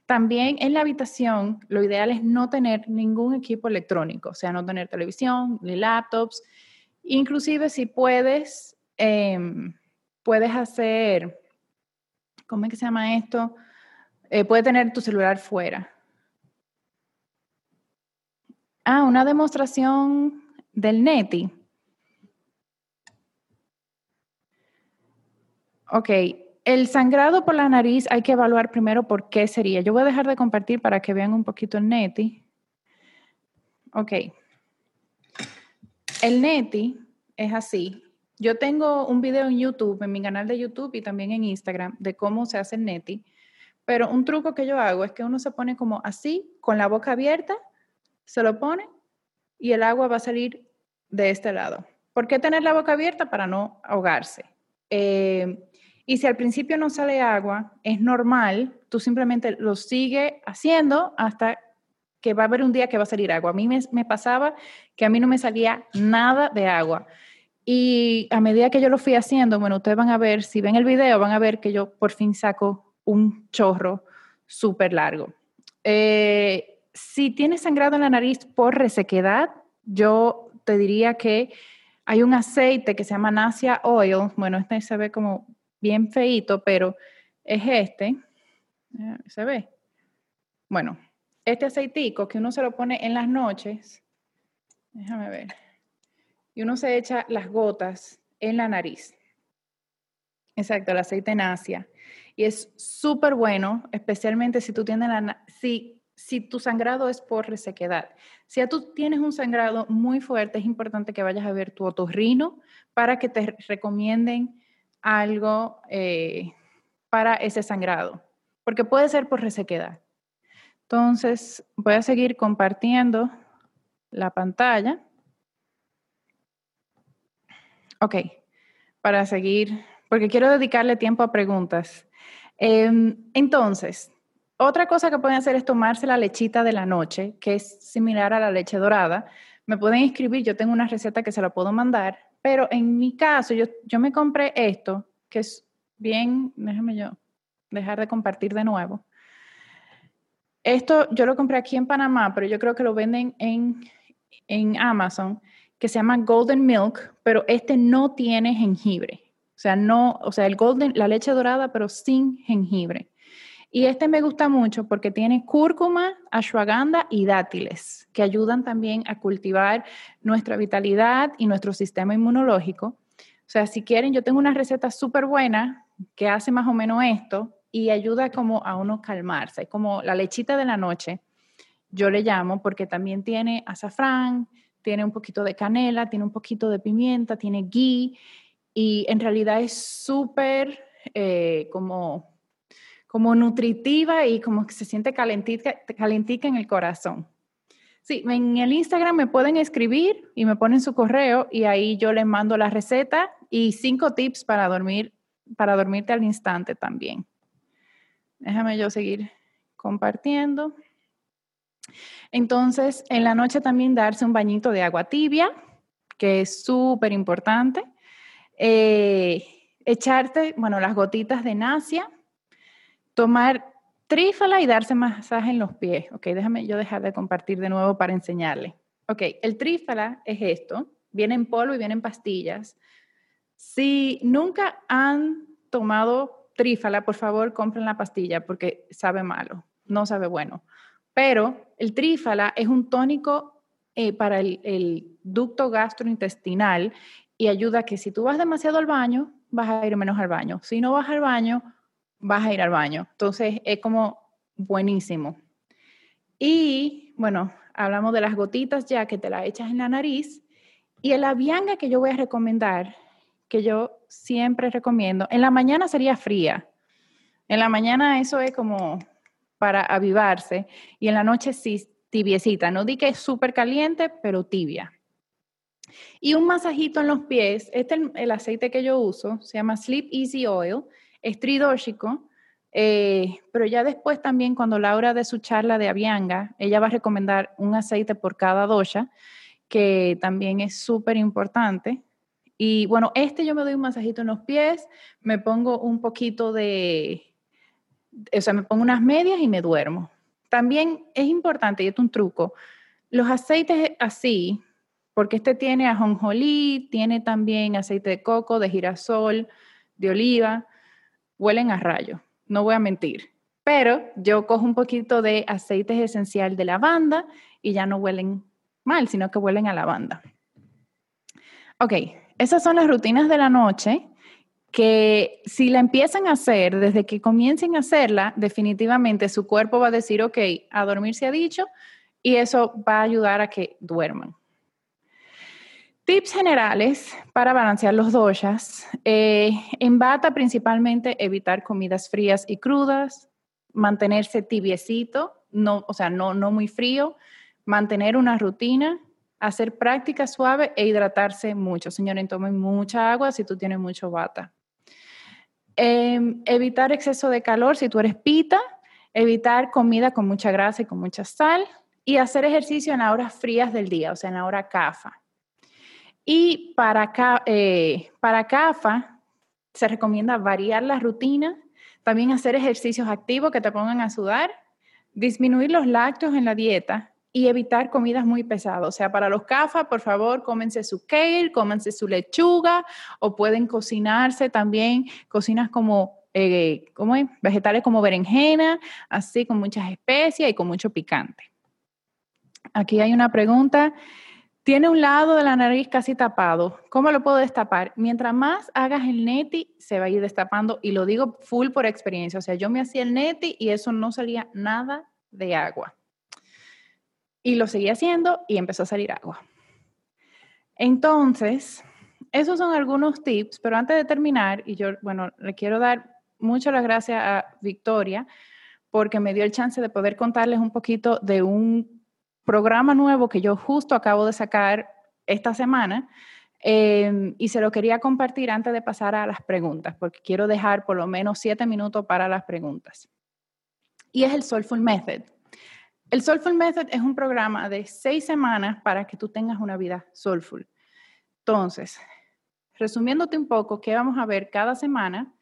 También en la habitación, lo ideal es no tener ningún equipo electrónico, o sea, no tener televisión ni laptops. Inclusive si puedes, em, puedes hacer, ¿cómo es que se llama esto? Eh, puedes tener tu celular fuera. Ah, una demostración del NETI. Ok, el sangrado por la nariz hay que evaluar primero por qué sería. Yo voy a dejar de compartir para que vean un poquito el neti. Ok. El neti es así. Yo tengo un video en YouTube, en mi canal de YouTube y también en Instagram, de cómo se hace el neti. Pero un truco que yo hago es que uno se pone como así, con la boca abierta, se lo pone y el agua va a salir de este lado. ¿Por qué tener la boca abierta? Para no ahogarse. Eh, y si al principio no sale agua, es normal, tú simplemente lo sigues haciendo hasta que va a haber un día que va a salir agua. A mí me, pasaba que a mí no me salía nada de agua. Y a medida que yo lo fui haciendo, bueno, ustedes van a ver, si ven el video, van a ver que yo por fin saco un chorro súper largo. Eh, si tienes sangrado en la nariz por resequedad, yo te diría que hay un aceite que se llama Nasia Oil. Bueno, este se ve como bien feito, pero es este. Eh, ¿Se ve? Bueno, este aceitico que uno se lo pone en las noches. Déjame ver. Y uno se echa las gotas en la nariz. Exacto, el aceite Nasia. Y es súper bueno, especialmente si tú tienes la, si si tu sangrado es por resequedad. Si tú tienes un sangrado muy fuerte, es importante que vayas a ver tu otorrino para que te recomienden algo eh, para ese sangrado, porque puede ser por resequedad. Entonces, voy a seguir compartiendo la pantalla. Ok, para seguir, porque quiero dedicarle tiempo a preguntas. Em, entonces, otra cosa que pueden hacer es tomarse la lechita de la noche, que es similar a la leche dorada. Me pueden escribir, yo tengo una receta que se la puedo mandar, pero en mi caso yo, yo me compré esto, que es bien, déjame yo dejar de compartir de nuevo. Esto yo lo compré aquí en Panamá, pero yo creo que lo venden en, en Amazon, que se llama Golden Milk, pero este no tiene jengibre. O sea, no, o sea, el golden, la leche dorada, pero sin jengibre. Y este me gusta mucho porque tiene cúrcuma, ashwagandha y dátiles, que ayudan también a cultivar nuestra vitalidad y nuestro sistema inmunológico. O sea, si quieren, yo tengo una receta súper buena que hace más o menos esto y ayuda como a uno calmarse, como la lechita de la noche, yo le llamo, porque también tiene azafrán, tiene un poquito de canela, tiene un poquito de pimienta, tiene ghee y en realidad es súper eh, como como nutritiva y como que se siente calentica en el corazón. Sí, en el Instagram me pueden escribir y me ponen su correo y ahí yo les mando la receta y cinco tips para dormir, para dormirte al instante también. Déjame yo seguir compartiendo. Entonces, en la noche también darse un bañito de agua tibia, que es súper importante. Eh, echarte, bueno, las gotitas de nasia tomar trífala y darse masaje en los pies. Ok, déjame yo dejar de compartir de nuevo para enseñarle. Ok, el trífala es esto. Viene en polvo y viene en pastillas. Si nunca han tomado trífala, por favor, compren la pastilla porque sabe malo, no sabe bueno. Pero el trífala es un tónico eh, para el, el ducto gastrointestinal y ayuda a que si tú vas demasiado al baño, vas a ir menos al baño. Si no vas al baño, vas a ir al baño. Entonces es como buenísimo. Y bueno, hablamos de las gotitas ya que te las echas en la nariz. Y el avianga que yo voy a recomendar, que yo siempre recomiendo, en la mañana sería fría. En la mañana eso es como para avivarse y en la noche sí tibiecita. No di que es súper caliente, pero tibia. Y un masajito en los pies, este es el, el aceite que yo uso, se llama Sleep Easy Oil es tridóxico, eh, pero ya después también cuando Laura de su charla de Avianga, ella va a recomendar un aceite por cada dosha, que también es súper importante. Y bueno, este yo me doy un masajito en los pies, me pongo un poquito de, o sea, me pongo unas medias y me duermo. También es importante, y esto es un truco, los aceites así, porque este tiene ajonjolí, tiene también aceite de coco, de girasol, de oliva, huelen a rayo, no voy a mentir. Pero yo cojo un poquito de aceites esencial de lavanda y ya no huelen mal, sino que huelen a lavanda. Ok, esas son las rutinas de la noche que si la empiezan a hacer, desde que comiencen a hacerla, definitivamente su cuerpo va a decir, ok, a dormir se ha dicho, y eso va a ayudar a que duerman. Tips generales para balancear los doshas. Eh, en bata principalmente evitar comidas frías y crudas, mantenerse tibiecito, no, o sea, no, no muy frío, mantener una rutina, hacer práctica suave e hidratarse mucho. Señores, tomen mucha agua si tú tienes mucho bata. Em, evitar exceso de calor si tú eres pita, evitar comida con mucha grasa y con mucha sal y hacer ejercicio en horas frías del día, o sea, en la hora CAFA. Y para, eh, para CAFA se recomienda variar la rutina, también hacer ejercicios activos que te pongan a sudar, disminuir los lácteos en la dieta y evitar comidas muy pesadas. O sea, para los CAFA, por favor, cómense su kale, cómense su lechuga o pueden cocinarse también cocinas como eh, vegetales como berenjena, así con muchas especias y con mucho picante. Aquí hay una pregunta. Tiene un lado de la nariz casi tapado. ¿Cómo lo puedo destapar? Mientras más hagas el neti, se va a ir destapando y lo digo full por experiencia. O sea, yo me hacía el neti y eso no salía nada de agua. Y lo seguí haciendo y empezó a salir agua. Entonces, esos son algunos tips, pero antes de terminar, y yo, bueno, le quiero dar muchas gracias a Victoria porque me dio el chance de poder contarles un poquito de un programa nuevo que yo justo acabo de sacar esta semana em, y se lo quería compartir antes de pasar a las preguntas, porque quiero dejar por lo menos siete minutos para las preguntas. Y es el Soulful Method. El Soulful Method es un programa de seis semanas para que tú tengas una vida soulful. Entonces, resumiéndote un poco, ¿qué vamos a ver cada semana?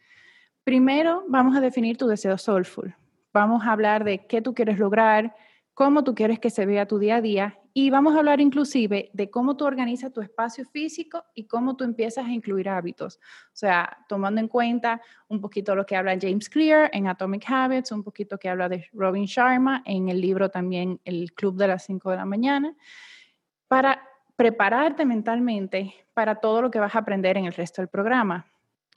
Primero, vamos a definir tu deseo soulful. Vamos a hablar de qué tú quieres lograr, cómo tú quieres que se vea tu día a día y vamos a hablar inclusive de cómo tú organizas tu espacio físico y cómo tú empiezas a incluir hábitos. O sea, tomando en cuenta un poquito lo que habla James Clear en Atomic Habits, un poquito que habla de Robin Sharma en el libro también El Club de las 5 de la mañana, para prepararte mentalmente para todo lo que vas a aprender en el resto del programa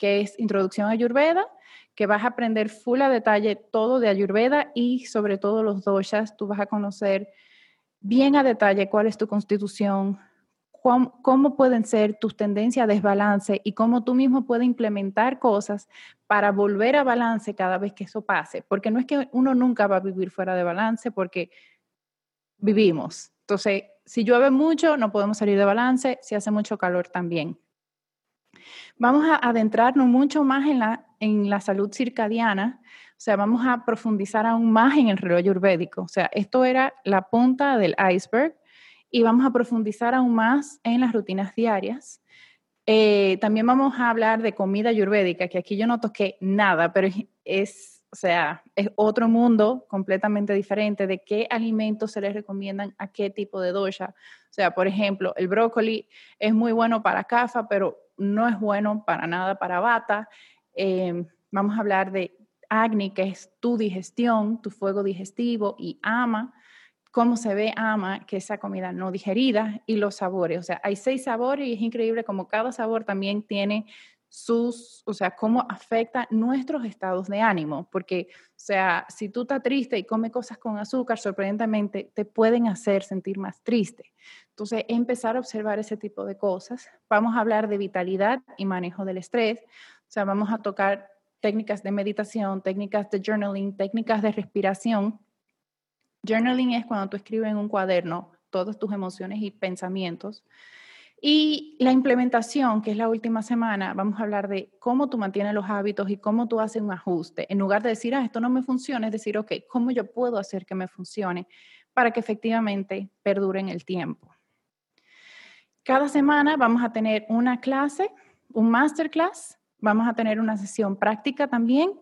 que es Introducción a Ayurveda, que vas a aprender full a detalle todo de Ayurveda y sobre todo los doshas. Tú vas a conocer bien a detalle cuál es tu constitución, cómo, pueden ser tus tendencias a desbalance y cómo tú mismo puedes implementar cosas para volver a balance cada vez que eso pase. Porque no es que uno nunca va a vivir fuera de balance porque vivimos. Entonces, si llueve mucho, no podemos salir de balance, si hace mucho calor también. Vamos a adentrarnos mucho más en la, en la salud circadiana, o sea, vamos a profundizar aún más en el reloj ayurvédico. O sea, esto era la punta del iceberg y vamos a profundizar aún más en las rutinas diarias. Eh, también vamos a hablar de comida ayurvédica, que aquí yo no toqué nada, pero es, o sea, es otro mundo completamente diferente de qué alimentos se les recomiendan a qué tipo de dosha. O sea, por ejemplo, el brócoli es muy bueno para cafa, pero no es bueno para nada para bata. Em, vamos a hablar de Agni, que es tu digestión, tu fuego digestivo, y ama, cómo se ve ama, que esa comida no digerida, y los sabores. O sea, hay seis sabores y es increíble como cada sabor también tiene sus, o sea, cómo afecta nuestros estados de ánimo, porque, o sea, si tú estás triste y comes cosas con azúcar, sorprendentemente te pueden hacer sentir más triste. Entonces, empezar a observar ese tipo de cosas. Vamos a hablar de vitalidad y manejo del estrés, o sea, vamos a tocar técnicas de meditación, técnicas de journaling, técnicas de respiración. Journaling es cuando tú escribes en un cuaderno todas tus emociones y pensamientos. Y la implementación, que es la última semana, vamos a hablar de cómo tú mantienes los hábitos y cómo tú haces un ajuste. En lugar de decir, ah, esto no me funciona, es decir, ok, ¿cómo yo puedo hacer que me funcione para que efectivamente perdure en el tiempo? Cada semana vamos a tener una clase, un masterclass, vamos a tener una sesión práctica también,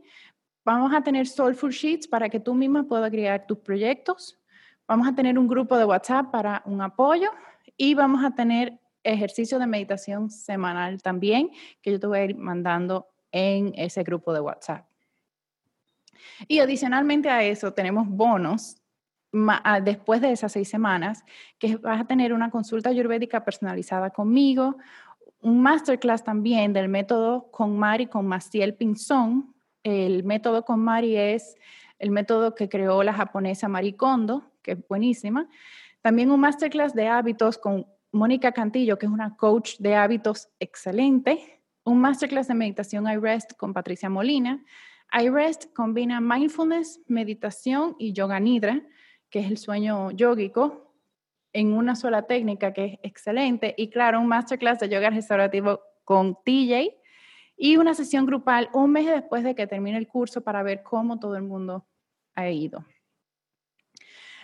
vamos a tener Soulful Sheets para que tú misma puedas crear tus proyectos, vamos a tener un grupo de WhatsApp para un apoyo y vamos a tener ejercicio de meditación semanal también, que yo te voy a ir mandando en ese grupo de WhatsApp. Y adicionalmente a eso, tenemos bonos ah, después de esas seis semanas, que vas a tener una consulta ayurvédica personalizada conmigo, un masterclass también del método con Mari con Maciel Pinzón. El método con Mari es el método que creó la japonesa Mari Kondo, que es buenísima. También un masterclass de hábitos con Mónica Cantillo, que es una coach de hábitos excelente, un masterclass de meditación iRest con Patricia Molina. iRest combina mindfulness, meditación y yoga nidra, que es el sueño yógico, en una sola técnica que es excelente. Y claro, un masterclass de yoga restaurativo con TJ y una sesión grupal un mes después de que termine el curso para ver cómo todo el mundo ha ido.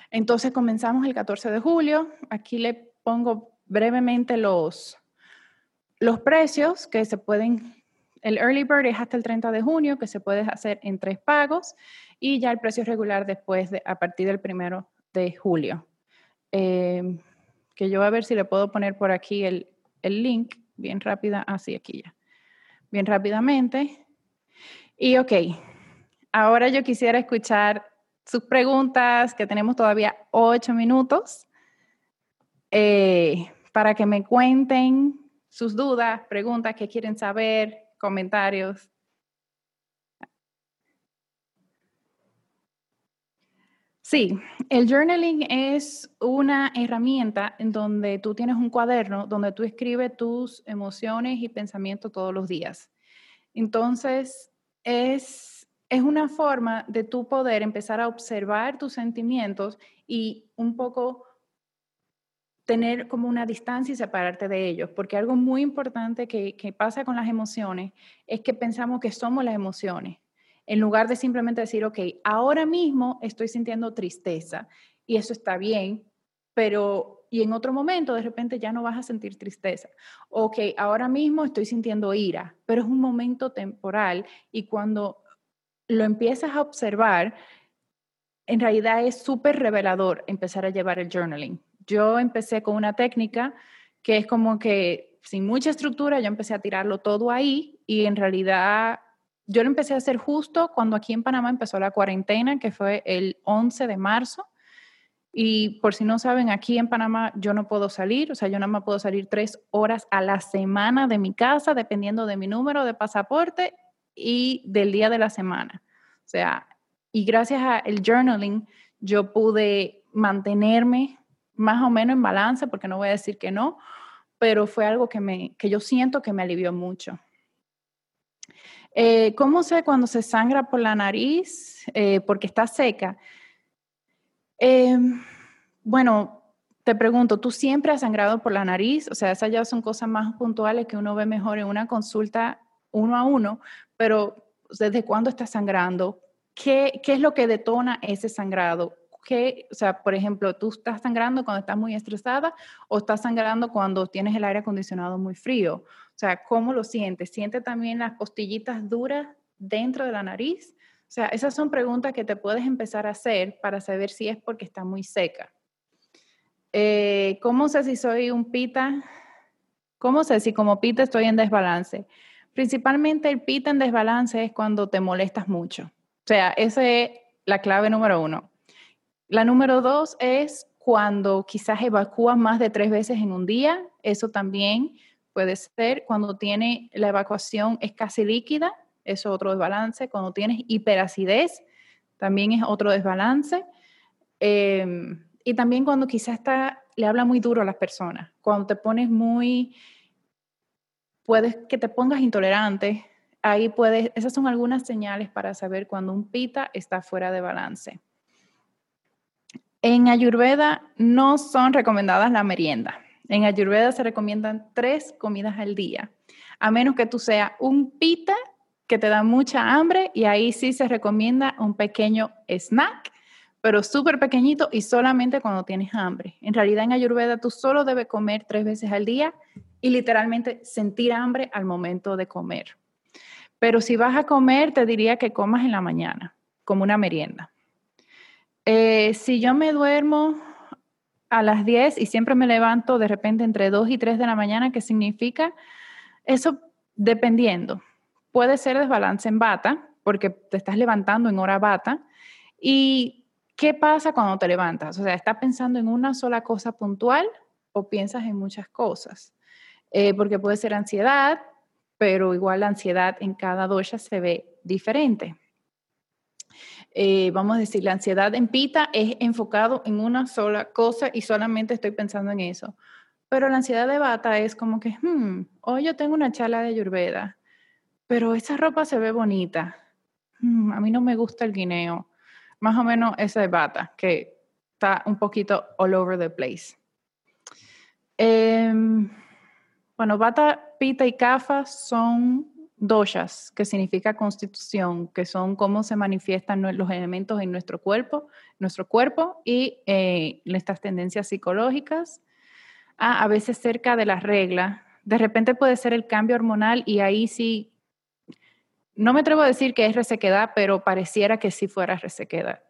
Entonces comenzamos el 14 de julio. Aquí le pongo brevemente los, los precios que se pueden, el early bird es hasta el 30 de junio, que se puede hacer en tres pagos, y ya el precio regular después, de, a partir del primero de julio. Eh, que yo a ver si le puedo poner por aquí el, el link, bien rápida, así ah, aquí ya, bien rápidamente. Y ok, ahora yo quisiera escuchar sus preguntas, que tenemos todavía ocho minutos, eh, para que me cuenten sus dudas, preguntas que quieren saber, comentarios. Sí, el journaling es una herramienta en donde tú tienes un cuaderno donde tú escribes tus emociones y pensamientos todos los días. Entonces, es, es una forma de tú poder empezar a observar tus sentimientos y un poco tener como una distancia y separarte de ellos, porque algo muy importante que, pasa con las emociones es que pensamos que somos las emociones, en lugar de simplemente decir, ok, ahora mismo estoy sintiendo tristeza y eso está bien, pero y en otro momento de repente ya no vas a sentir tristeza. Ok, ahora mismo estoy sintiendo ira, pero es un momento temporal y cuando lo empiezas a observar, en realidad es súper revelador empezar a llevar el journaling, yo empecé con una técnica que es como que sin mucha estructura, yo empecé a tirarlo todo ahí y en realidad yo lo empecé a hacer justo cuando aquí en Panamá empezó la cuarentena, que fue el 11 de marzo. Y por si no saben, aquí en Panamá yo no puedo salir, o sea, yo nada más puedo salir tres horas a la semana de mi casa, dependiendo de mi número de pasaporte y del día de la semana. O sea, y gracias al journaling yo pude mantenerme más o menos en balance, porque no voy a decir que no, pero fue algo que, me, que yo siento que me alivió mucho. Eh, ¿Cómo sé cuando se sangra por la nariz? Eh, porque está seca. Em, bueno, te pregunto, ¿tú siempre has sangrado por la nariz? O sea, esas ya son cosas más puntuales que uno ve mejor en una consulta uno a uno, pero ¿desde cuándo estás sangrando? ¿Qué, qué es lo que detona ese sangrado? O sea, por ejemplo, tú estás sangrando cuando estás muy estresada o estás sangrando cuando tienes el aire acondicionado muy frío. O sea, ¿cómo lo sientes? ¿Sientes también las costillitas duras dentro de la nariz? O sea, esas son preguntas que te puedes empezar a hacer para saber si es porque está muy seca. Eh, ¿Cómo sé si soy un pita? ¿Cómo sé si como pita estoy en desbalance? Principalmente el pita en desbalance es cuando te molestas mucho. O sea, esa es la clave número uno. La número dos es cuando quizás evacúas más de tres veces en un día. Eso también puede ser cuando tiene la evacuación es casi líquida, eso es otro desbalance. Cuando tienes hiperacidez, también es otro desbalance. Em, y también cuando quizás le habla muy duro a las personas, cuando te pones muy, puedes que te pongas intolerante, ahí puedes, esas son algunas señales para saber cuando un pita está fuera de balance. En Ayurveda no son recomendadas la merienda. En Ayurveda se recomiendan tres comidas al día, a menos que tú seas un pita que te da mucha hambre y ahí sí se recomienda un pequeño snack, pero súper pequeñito y solamente cuando tienes hambre. En realidad en Ayurveda tú solo debes comer tres veces al día y literalmente sentir hambre al momento de comer. Pero si vas a comer, te diría que comas en la mañana, como una merienda. Eh, si yo me duermo a las 10 y siempre me levanto de repente entre 2 y 3 de la mañana, ¿qué significa? Eso dependiendo. Puede ser desbalance en bata, porque te estás levantando en hora bata. ¿Y qué pasa cuando te levantas? O sea, ¿estás pensando en una sola cosa puntual o piensas en muchas cosas? Eh, porque puede ser ansiedad, pero igual la ansiedad en cada dosha se ve diferente. Eh, vamos a decir, la ansiedad en pita es enfocado en una sola cosa y solamente estoy pensando en eso. Pero la ansiedad de bata es como que, hmm, hoy yo tengo una charla de ayurveda, pero esa ropa se ve bonita. Hmm, a mí no me gusta el guineo. Más o menos esa de bata, que está un poquito all over the place. Em, bueno, bata, pita y kafa son doshas, que significa constitución, que son cómo se manifiestan los elementos en nuestro cuerpo, nuestro cuerpo y eh, nuestras tendencias psicológicas. a veces cerca de la regla De repente puede ser el cambio hormonal y ahí sí, no me atrevo a decir que es resequedad, pero pareciera que sí fuera resequedad.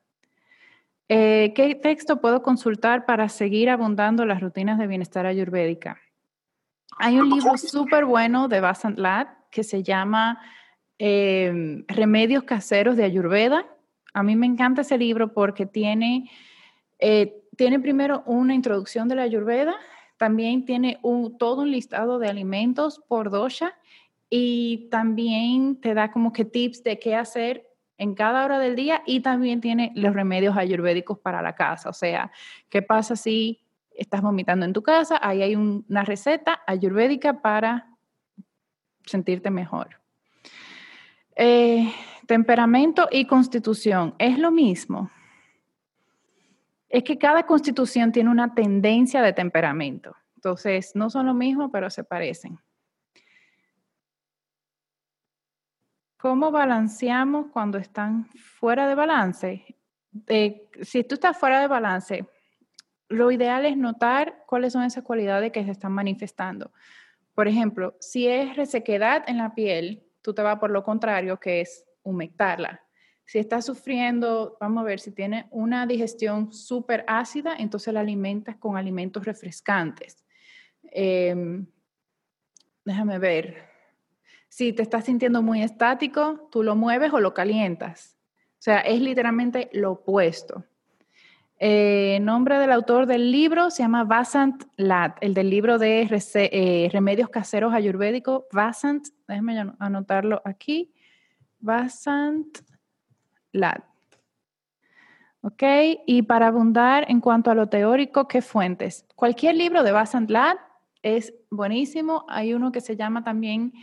Eh, ¿Qué texto puedo consultar para seguir abundando las rutinas de bienestar ayurvédica? Hay un libro súper bueno de Vasant Lat que se llama eh, Remedios Caseros de Ayurveda. A mí me encanta ese libro porque tiene, eh, tiene primero una introducción de la Ayurveda, también tiene todo un listado de alimentos por dosha y también te da como que tips de qué hacer en cada hora del día y también tiene los remedios ayurvédicos para la casa. O sea, ¿qué pasa si estás vomitando en tu casa? Ahí hay una receta ayurvédica para sentirte mejor. Eh, temperamento y constitución, ¿es lo mismo? Es que cada constitución tiene una tendencia de temperamento. Entonces, no son lo mismo, pero se parecen. ¿Cómo balanceamos cuando están fuera de balance? si tú estás fuera de balance, lo ideal es notar cuáles son esas cualidades que se están manifestando. Por ejemplo, si es resequedad en la piel, tú te vas por lo contrario, que es humectarla. Si estás sufriendo, vamos a ver, si tiene una digestión súper ácida, entonces la alimentas con alimentos refrescantes. Em, déjame ver. Si te estás sintiendo muy estático, tú lo mueves o lo calientas. O sea, es literalmente lo opuesto. Eh, nombre del autor del libro se llama Vasant Lat, el del libro de eh, Remedios Caseros Ayurvédicos. Vasant, déjeme anotarlo aquí. Vasant Lat. ¿Ok? Y para abundar en cuanto a lo teórico, ¿qué fuentes? Cualquier libro de Vasant Lat es buenísimo. Hay uno que se llama también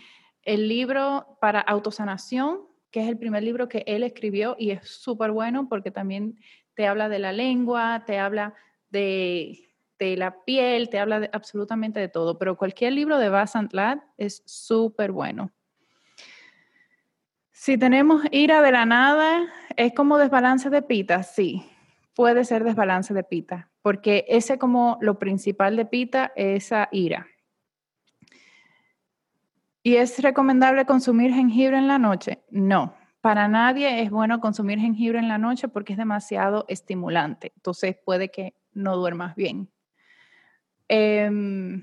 el libro para autosanación, que es el primer libro que él escribió y es súper bueno porque también te habla de la lengua, te habla de, la piel, te habla de, absolutamente de todo, pero cualquier libro de Vasant Lad es súper bueno. Si tenemos ira de la nada, ¿es como desbalance de pita? Sí, puede ser desbalance de pita, porque ese como lo principal de pita es esa ira. ¿Y es recomendable consumir jengibre en la noche? No, para nadie es bueno consumir jengibre en la noche porque es demasiado estimulante. Entonces puede que no duermas bien. Em,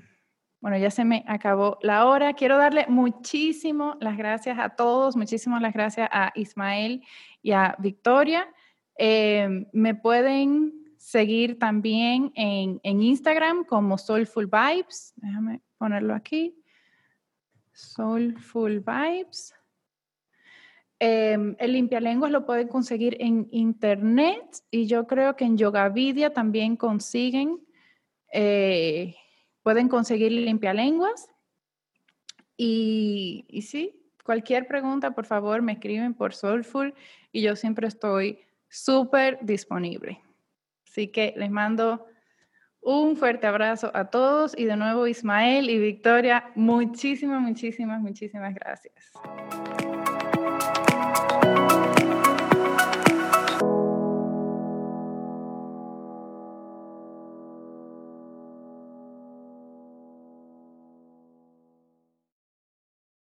bueno, ya se me acabó la hora. Quiero darle muchísimas las gracias a todos, muchísimas las gracias a Ismael y a Victoria. Em, me pueden seguir también en, en Instagram como Soulful Vibes. Déjame ponerlo aquí. Soulful Vibes. Eh, el limpialenguas lo pueden conseguir en internet y yo creo que en Yogavidia también consiguen, eh, pueden conseguir limpialenguas. Y, y sí, cualquier pregunta, por favor, me escriben por Soulful y yo siempre estoy súper disponible. Así que les mando un fuerte abrazo a todos y de nuevo Ismael y Victoria, muchísimas, muchísimas, muchísimas gracias.